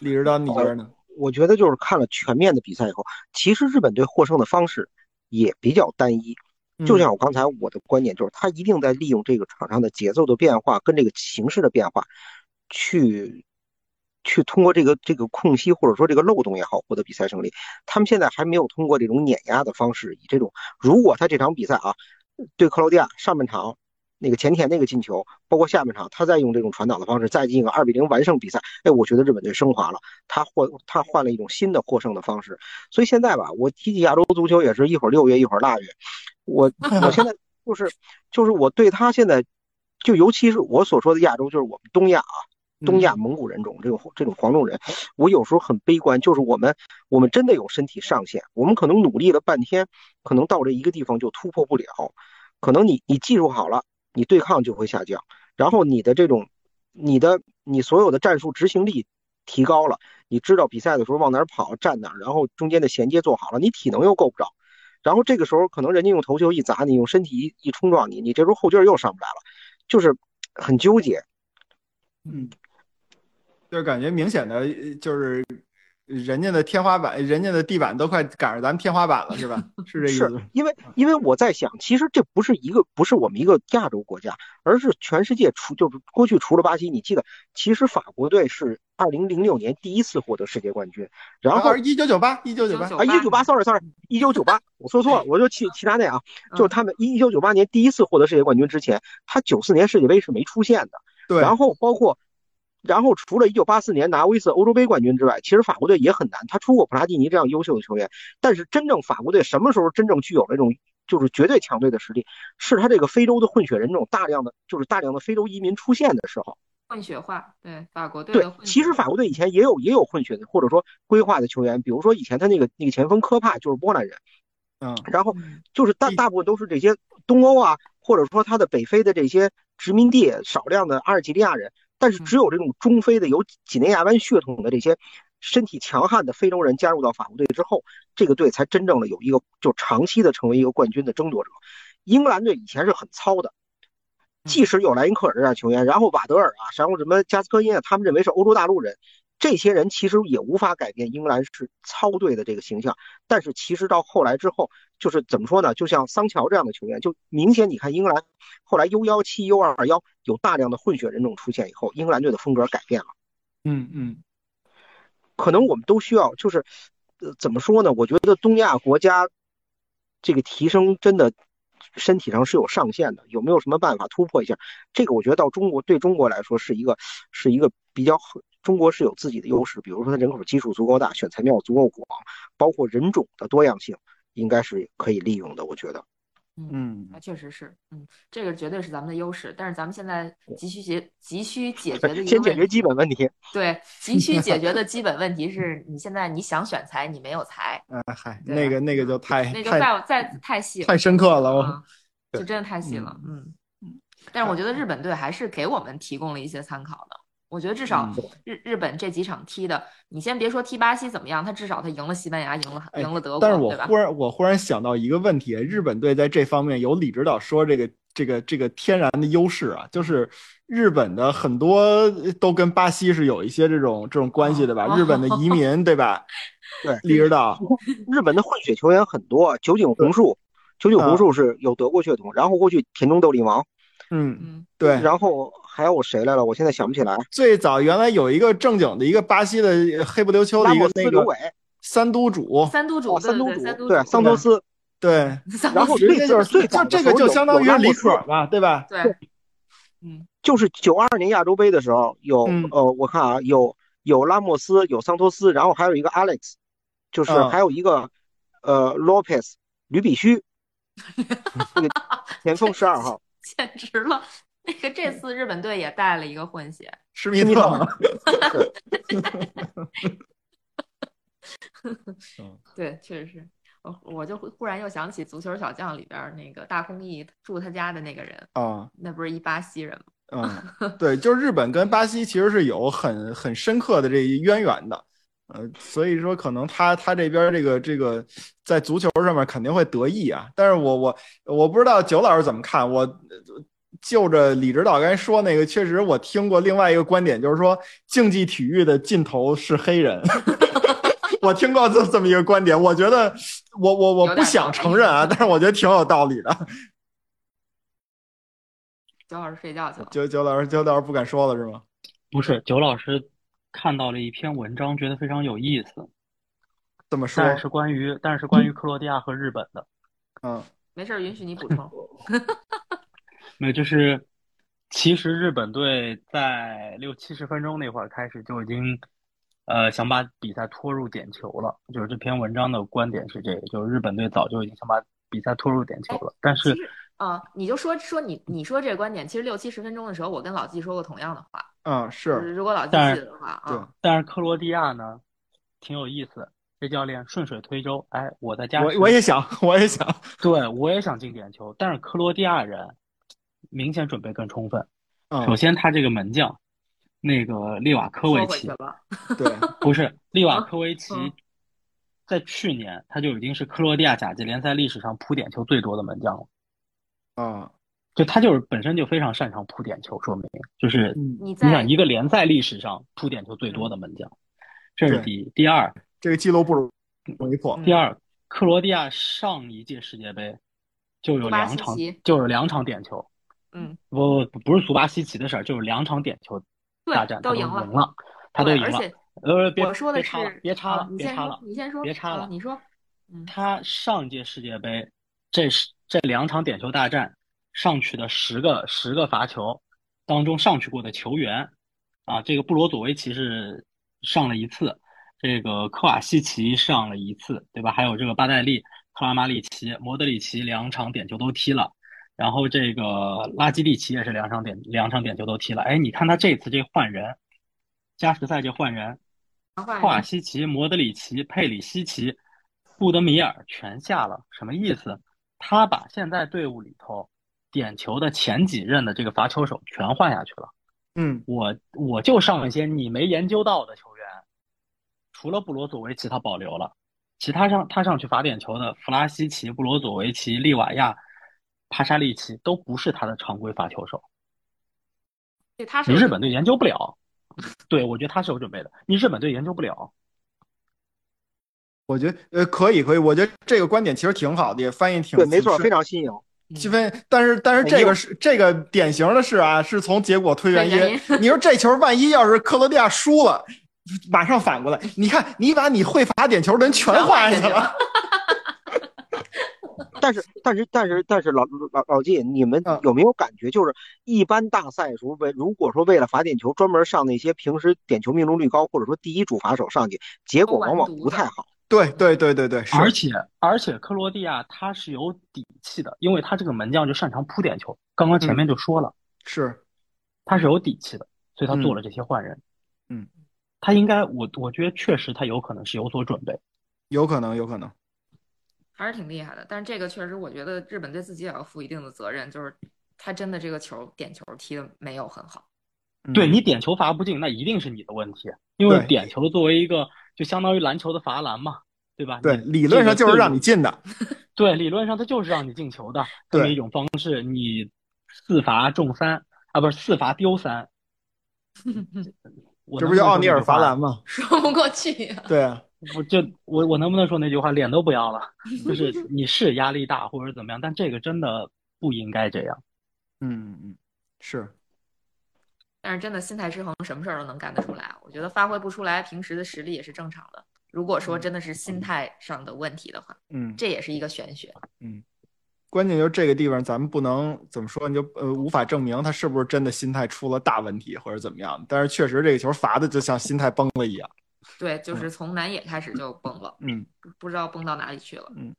李指导，你觉得呢？我觉得就是看了全面的比赛以后，其实日本队获胜的方式也比较单一。就像我刚才我的观点，就是他一定在利用这个场上的节奏的变化跟这个形势的变化，去去通过这个这个空隙或者说这个漏洞也好获得比赛胜利。他们现在还没有通过这种碾压的方式，以这种如果他这场比赛啊对克罗地亚上半场那个前田那个进球，包括下半场他再用这种传导的方式再进个二比零完胜比赛，哎，我觉得日本队升华了，他获他换了一种新的获胜的方式。所以现在吧，我提起亚洲足球也是一会儿六月一会儿腊月，我 我现在就是就是我对他现在就尤其是我所说的亚洲，就是我们东亚啊。东亚蒙古人种这种这种黄种人，我有时候很悲观，就是我们我们真的有身体上限，我们可能努力了半天，可能到这一个地方就突破不了，可能你你技术好了，你对抗就会下降，然后你的这种你的你所有的战术执行力提高了，你知道比赛的时候往哪儿跑站哪儿，然后中间的衔接做好了，你体能又够不着，然后这个时候可能人家用头球一砸你，用身体一一冲撞你，你这时候后劲儿又上不来了，就是很纠结，嗯。就是感觉明显的，就是人家的天花板，人家的地板都快赶上咱们天花板了，是吧？是这意思。是因为，因为我在想，其实这不是一个，不是我们一个亚洲国家，而是全世界除就是过去除了巴西，你记得，其实法国队是二零零六年第一次获得世界冠军，然后一九九八，一九九八啊，一九九八，sorry sorry，一九九八，我说错了，我就其其他那啊，就是他们一九九八年第一次获得世界冠军之前，他九四年世界杯是没出现的。对，然后包括。然后除了1984年拿过一次欧洲杯冠军之外，其实法国队也很难。他出过普拉蒂尼这样优秀的球员，但是真正法国队什么时候真正具有那种就是绝对强队的实力，是他这个非洲的混血人这种大量的就是大量的非洲移民出现的时候。混血化，对法国队。对，其实法国队以前也有也有混血的或者说规划的球员，比如说以前他那个那个前锋科帕就是波兰人，嗯，然后就是大大部分都是这些东欧啊，或者说他的北非的这些殖民地少量的阿尔及利亚人。但是只有这种中非的有几内亚湾血统的这些身体强悍的非洲人加入到法国队之后，这个队才真正的有一个就长期的成为一个冠军的争夺者。英格兰队以前是很糙的，即使有莱因克尔这样球员，然后瓦德尔啊，然后什么加斯科因啊，他们认为是欧洲大陆人。这些人其实也无法改变英格兰是操队的这个形象，但是其实到后来之后，就是怎么说呢？就像桑乔这样的球员，就明显你看英格兰后来 U 幺七、U 二二幺有大量的混血人种出现以后，英格兰队的风格改变了。嗯嗯，可能我们都需要，就是呃怎么说呢？我觉得东亚国家这个提升真的身体上是有上限的，有没有什么办法突破一下？这个我觉得到中国对中国来说是一个是一个比较。中国是有自己的优势，比如说它人口基数足够大，选材面足够广，包括人种的多样性，应该是可以利用的。我觉得，嗯，那确实是，嗯，这个绝对是咱们的优势。但是咱们现在急需解急需解决的 一个先解决基本问题。对，急需解决的基本问题是你现在你想选材，你没有材。嗯，嗨，那个那个就太那就再再太细太深刻了，就真的太细了。嗯嗯，但是我觉得日本队还是给我们提供了一些参考的。我觉得至少日日本这几场踢的，你先别说踢巴西怎么样，他至少他赢了西班牙，赢了赢了德国，但是我忽然我忽然想到一个问题，日本队在这方面有李指导说这个这个这个天然的优势啊，就是日本的很多都跟巴西是有一些这种这种关系的吧？日本的移民对吧？对，李指导，日本的混血球员很多，酒井宏树，酒井宏树是有德国血统，然后过去田中斗笠王，嗯嗯，对，然后。还有我谁来了？我现在想不起来。最早原来有一个正经的一个巴西的黑不溜秋的一个那个三都主，三都主，三都主，对，桑托斯，对。然后人家就是最就这个就相当于李可嘛，对吧？对，嗯，就是九二年亚洲杯的时候有呃，我看啊，有有拉莫斯，有桑托斯，然后还有一个 Alex，就是还有一个呃 Lopez 吕比须，那个前锋十二号，简直了。那 个这次日本队也带了一个混血，施密特。对，确实是。我我就忽然又想起《足球小将》里边那个大空翼住他家的那个人啊，那不是一巴西人吗？嗯，对，就是日本跟巴西其实是有很很深刻的这一渊源的。呃，所以说可能他他这边这个这个在足球上面肯定会得意啊。但是我我我不知道九老师怎么看我。就着李指导刚才说那个，确实我听过另外一个观点，就是说竞技体育的尽头是黑人。我听过这这么一个观点，我觉得我我我不想承认啊，但是我觉得挺有道理的。九老师睡觉去了。九九老师九老师不敢说了是吗？不是，九老师看到了一篇文章，觉得非常有意思，怎么说？但是关于但是关于克罗地亚和日本的，嗯没事，允许你补充。没有，就是其实日本队在六七十分钟那会儿开始就已经，呃，想把比赛拖入点球了。就是这篇文章的观点是这个，就是日本队早就已经想把比赛拖入点球了。但是啊、你就说说你你说这个观点，其实六七十分钟的时候，我跟老纪说过同样的话。嗯，是如果老纪但是记得的话，对啊，但是克罗地亚呢，挺有意思。这教练顺水推舟，哎，我在加我时我也想，我也想，对我也想进点球，但是克罗地亚人明显准备更充分。首嗯，先，他这个门将，那个利瓦科维奇。对，不是利瓦科维奇嗯，在去年他就已经是克罗地亚甲级联赛历史上扑点球最多的门将了。啊，就他就是本身就非常擅长扑点球，说明就是嗯，你想一个联赛历史上扑点球最多的门将，这是第一。第二，这个记录不容易破。嗯第二，克罗地亚上一届世界杯就有两场就有两场点球，嗯，不不不是苏巴西奇的事儿，就是两场点球大战都赢了，了，他都赢了。对而且呃，别我说的是别插了，别插啊了，你先说别插了，，你先说，别插了。啊你说，嗯，他上届世界杯这是这两场点球大战上去的十个十个罚球当中上去过的球员啊，这个布罗佐维奇是上了一次，这个科瓦西奇上了一次，对吧？还有这个巴代利、克拉马里奇、莫德里奇两场点球都踢了，然后这个拉基蒂奇也是两场点两场点球都踢了。哎，你看他这次这换人，加时赛这换人，换科瓦西奇、莫德里奇、佩里西奇、布德米尔全下了，什么意思？他把现在队伍里头点球的前几任的这个罚球手全换下去了。嗯我我就上一些你没研究到的球员，除了布罗佐维奇他保留了，其他上他上去罚点球的弗拉西奇、布罗佐维奇、利瓦亚、帕沙利奇都不是他的常规罚球手。对，他是你日本队研究不了，对我觉得他是有准备的，你日本队研究不了。我觉得呃可以可以，我觉得这个观点其实挺好的，也翻译挺对，没错，非常新颖。积分，但是但是这个是这个典型的是啊，是从结果推原推原因。你说这球万一要是克罗地亚输了，马上反过来，你看你把你会罚点球的人全换下去了。但是但是但是但是老老老季，你们嗯有没有感觉，就是一般大赛时候为如果说为了罚点球，专门上那些平时点球命中率高，或者说第一主罚手上去，结果往往不太好。对对对对对，而且而且克罗地亚他是有底气的，因为他这个门将就擅长扑点球。刚刚前面就说了，是，他是有底气的，所以他做了这些换人。嗯，他应该，我我觉得确实他有可能是有所准备。有可能有可能。还是挺厉害的。但是这个确实，我觉得日本对自己也要负一定的责任，就是他真的这个球点球踢的没有很好。嗯对你点球罚不进，那一定是你的问题，因为点球作为一个就相当于篮球的罚篮嘛，对吧？对，理论上就是让你进的。对，理论上它就是让你进球的 这么一种方式。你四罚中三啊，不是四罚丢三，这不就奥尼尔罚篮吗？说不过去呀、对啊，我就我我能不能说那句话，脸都不要了？就是 你是压力大或者怎么样，但这个真的不应该这样。嗯嗯嗯，是，但是真的心态失衡，什么事儿都能干得出来。我觉得发挥不出来平时的实力也是正常的。如果说真的是心态上的问题的话，嗯这也是一个玄学。嗯，关键就是这个地方，咱们不能怎么说，你就呃无法证明他是不是真的心态出了大问题或者怎么样。但是确实这个球罚的就像心态崩了一样。对，就是从南野开始就崩了，嗯不不知道崩到哪里去了。嗯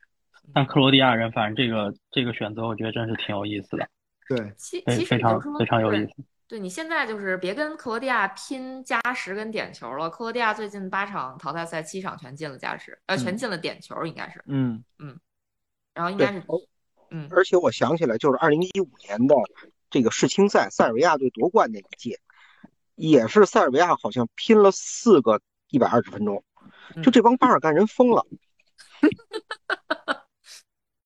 但克罗地亚人，反正这个这个选择，我觉得真是挺有意思的，对，其其实非常非常有意思。对你现在就是别跟克罗地亚拼加时跟点球了。克罗地亚最近八场淘汰赛七场全进了加时，呃，全嗯进了点球，应该是，嗯嗯然后应该是，哦嗯，而且我想起来，就是二零一五年的这个世青赛，塞尔维亚队夺冠那一届，也是塞尔维亚好像拼了四个一百二十分钟，就这帮巴尔干人疯了。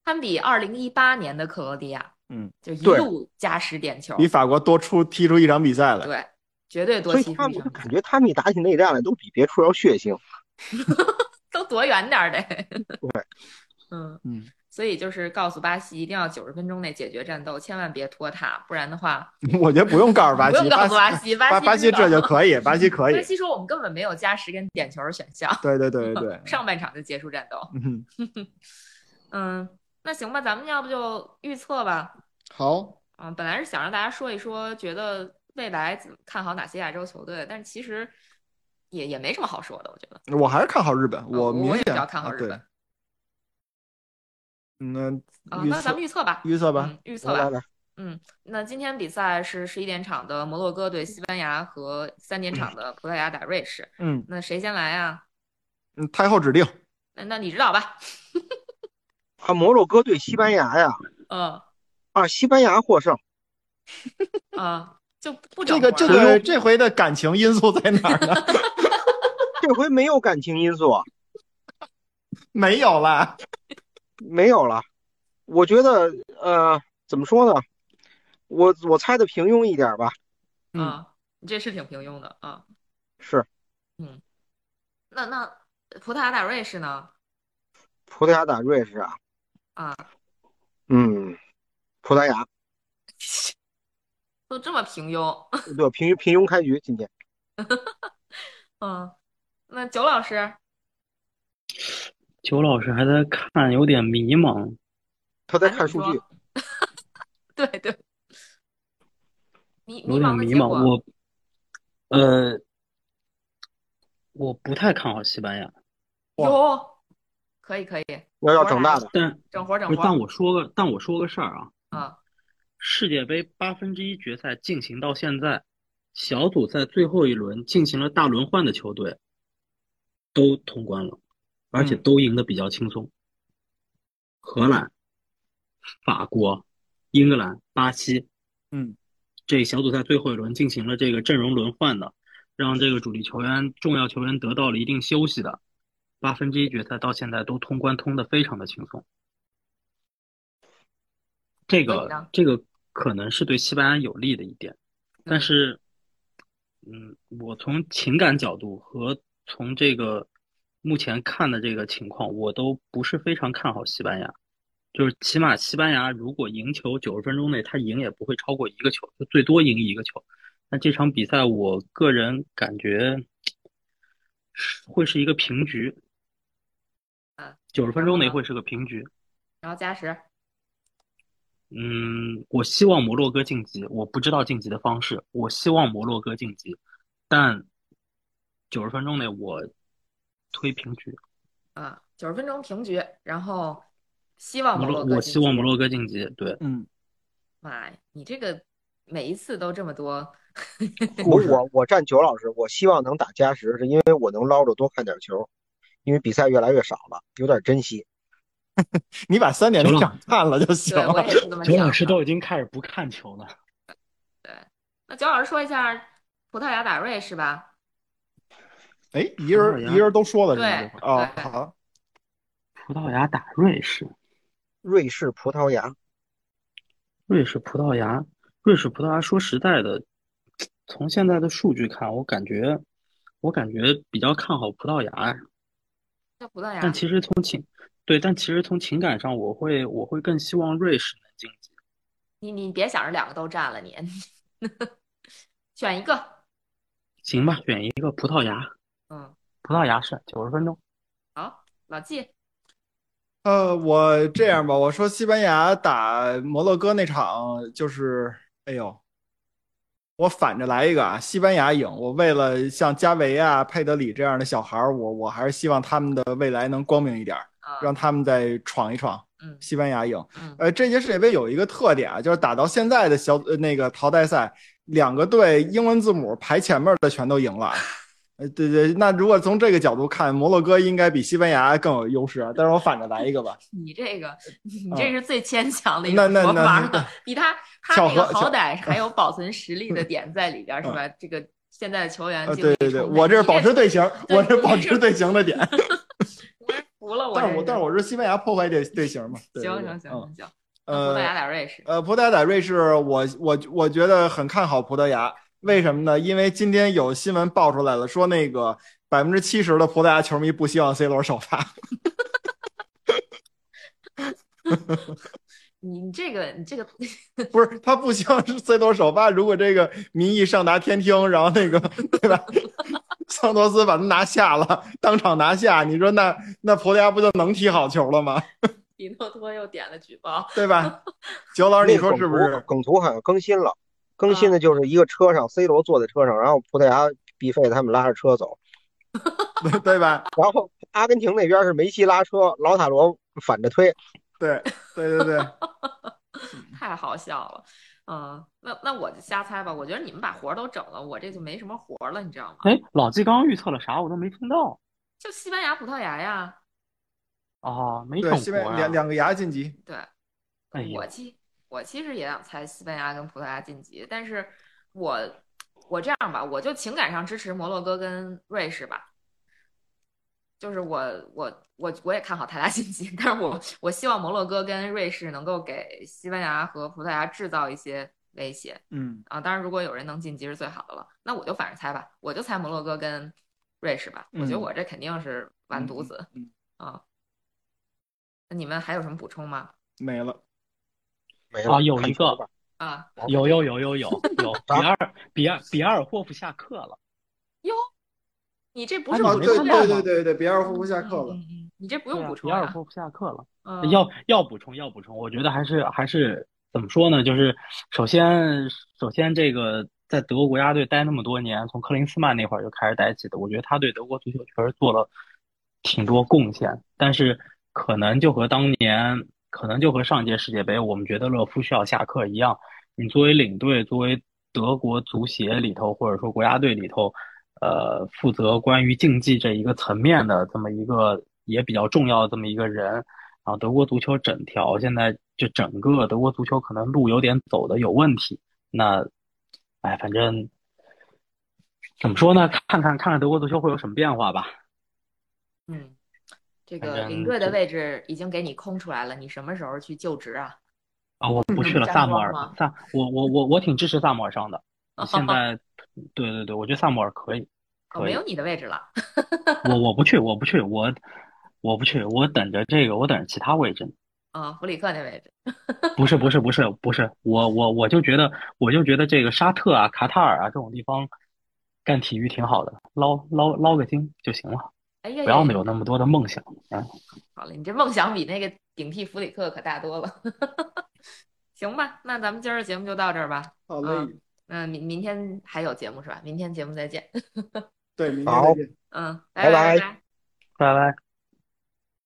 堪比二零一八年的克罗地亚，嗯，就一对路加时点球，比法国多出踢出一场比赛来。对，绝对多所以欺负一场，他们就感觉他们一打起内战来都比别处要血腥。都躲远点儿得。对，嗯，嗯所以就是告诉巴西一定要九十分钟内解决战斗，千万别拖沓，不然的话 我觉得不用告诉巴西，不用告诉巴巴西，巴巴西这就可以，巴西可以巴。西说我们根本没有加时跟点球选项，对对对对对，上半场就结束战斗。嗯，嗯，那行吧，咱们要不就预测吧。好，嗯，本来是想让大家说一说，觉得未来看好哪些亚洲球队，但是其实也也没什么好说的，我觉得。我还是看好日本，我明显也比较看好日本。嗯，啊，预那咱们预测吧，预测吧嗯，预测吧。来来来，嗯，那今天比赛是十一点场的摩洛哥对西班牙和三点场的葡萄牙打瑞士。嗯那谁先来啊？嗯，太后指定，那那你指导吧？啊，摩洛哥对西班牙呀，嗯啊，西班牙获胜，啊，就不这个这个这回的感情因素在哪儿呢？这回没有感情因素，啊，没有了，没有了。我觉得，呃，怎么说呢？我我猜的平庸一点吧，嗯啊，你这是挺平庸的啊。是嗯那那葡萄牙打瑞士呢？葡萄牙打瑞士啊，啊，嗯，葡萄牙 都这么平庸。对平平庸开局，今天 嗯，那九老师，九老师还在看，有点迷茫。他在看数据，对对，迷有点迷茫。我，呃，我不太看好西班牙，有，可以可以，要。要整大的，但整活儿整不是，但我说个，但我说个事儿啊，啊，世界杯八分之一决赛进行到现在，小组赛最后一轮进行了大轮换的球队都通关了，而且嗯都赢得比较轻松。荷兰、法国、英格兰、巴西，嗯，这小组赛最后一轮进行了这个阵容轮换的，让这个主力球员、重要球员得到了一定休息的，八分之一决赛到现在都通关通的非常的轻松。这个这个可能是对西班牙有利的一点，但嗯是，嗯，我从情感角度和从这个目前看的这个情况，我都不是非常看好西班牙。就是起码西班牙如果赢球九十分钟内，他赢也不会超过一个球，就最多赢一个球。那这场比赛，我个人感觉是会是一个平局，啊，九十分钟内会是个平局。然后加时，嗯，我希望摩洛哥晋级，我不知道晋级的方式，我希望摩洛哥晋级，但九十分钟内我推平局。啊，九十分钟平局，然后希望摩洛，摩洛哥我希望摩洛哥晋级。对，嗯，妈呀，你这个每一次都这么多，我我我站九老师，我希望能打加时，是因为我能捞着多看点球，因为比赛越来越少了，有点珍惜。你把三点行了那场看了就行了。九。老师都已经开始不看球了。对那九老师说一下葡萄牙打瑞士吧。哎，一人一人都说了是吗？对这回啊，好，葡萄牙打瑞士，瑞士、葡萄牙，瑞士、葡萄牙，瑞士、葡萄牙。说实在的，从现在的数据看，我感觉，我感觉比较看好葡萄牙。那葡萄牙但其实从情，对，但其实从情感上，我会我会更希望瑞士能晋级。你你别想着两个都占了你，选一个。行吧，选一个葡萄牙，嗯，葡萄牙是九十分钟。好，老纪，呃，我这样吧，我说西班牙打摩洛哥那场就是，哎呦，我反着来一个啊，西班牙赢。我为了像加维啊、佩德里这样的小孩儿，我我还是希望他们的未来能光明一点让他们再闯一闯。嗯西班牙赢。嗯呃，这届世界杯有一个特点啊，就是打到现在的小呃那个淘汰赛，两个队英文字母排前面的全都赢了。呃，对对，那如果从这个角度看，摩洛哥应该比西班牙更有优势啊。但是我反着来一个吧，你这个，你这是最牵强的一个那那那那法了，比他 他巧这个好歹还有 保存实力的点在里边儿，是吧？这个现在的球员对对对，我这是保持队形，对我这是保持队形的点。我是服了，我但是我但是我是西班牙破坏队队形嘛。对行行行行行，呃葡萄牙呃打瑞士，呃，葡萄牙打瑞士，我我我觉得很看好葡萄牙。为什么呢？因为今天有新闻爆出来了，说那个百分之七十的葡萄牙球迷不希望 C 罗首发。你 你这个你这个 不是，他不希望是 C 罗首发，如果这个民意上达天听，然后那个对吧？桑托斯把他拿下了，当场拿下，你说那那葡萄牙不就能踢好球了吗？比诺托又点了举报，对吧？九老师，你说是不是？梗图好像更新了，更新的就是一个车上，C 罗坐在车上，然后葡萄牙必费他们拉着车走，对对吧？然后阿根廷那边是梅西拉车，老塔罗反着推。对对对对，太好笑了。嗯，那那我就瞎猜吧。我觉得你们把活儿都整了，我这就没什么活儿了，你知道吗？哎，老季刚刚预测了啥？我都没听到。就西班牙、葡萄牙呀。哦，没对，整西班。两两个牙晋级，对，哎我其我其实也想猜西班牙跟葡萄牙晋级，但是我我这样吧，我就情感上支持摩洛哥跟瑞士吧。就是我我我我也看好他俩晋级，但是我我希望摩洛哥跟瑞士能够给西班牙和葡萄牙制造一些威胁嗯，啊。当然，如果有人能晋级是最好的了。那我就反着猜吧，我就猜摩洛哥跟瑞士吧。我觉得嗯我这肯定是完犊子嗯，啊。那你们还有什么补充吗？没了。没了啊有一个啊，有有有有 有有，比尔比尔比尔霍夫下课了。哟，你这不是补充对对对对，比尔霍夫下课了。嗯嗯嗯你这不用补充啊。比尔霍夫下课了。嗯，要要补充要补充，我觉得还是还是怎么说呢？就是首先首先这个在德国国家队待那么多年，从克林斯曼那会儿就开始待起的，我觉得他对德国足球确实做了挺多贡献，但是可能就和当年可能就和上届世界杯我们觉得勒夫需要下课一样，你作为领队，作为德国足协里头或者说国家队里头，呃，负责关于竞技这一个层面的这么一个也比较重要的这么一个人。然后德国足球整条现在就整个德国足球可能路有点走的有问题。那，哎，反正怎么说呢？看看看看德国足球会有什么变化吧。嗯，这个领队的位置已经给你空出来了，你什么时候去就职啊？啊，我不去了，萨摩尔，萨，我我我我挺支持萨摩尔上的。现在，对对对，我觉得萨摩尔可以，没有。你的位置了。我我不去，我不去，我我不去，我等着这个，我等着其他位置呢。啊，弗里克那位置。不是不是不是不是，我我我就觉得我就觉得这个沙特啊、卡塔尔啊这种地方干体育挺好的，捞捞捞个金就行了，哎呀不要呀，有那么多的梦想。啊，好了，你这梦想比那个顶替弗里克可大多了。行吧，那咱们今儿的节目就到这儿吧。好嘞，嗯，那明明天还有节目是吧？明天节目再见。对，明天再见。嗯，拜拜拜拜。拜拜。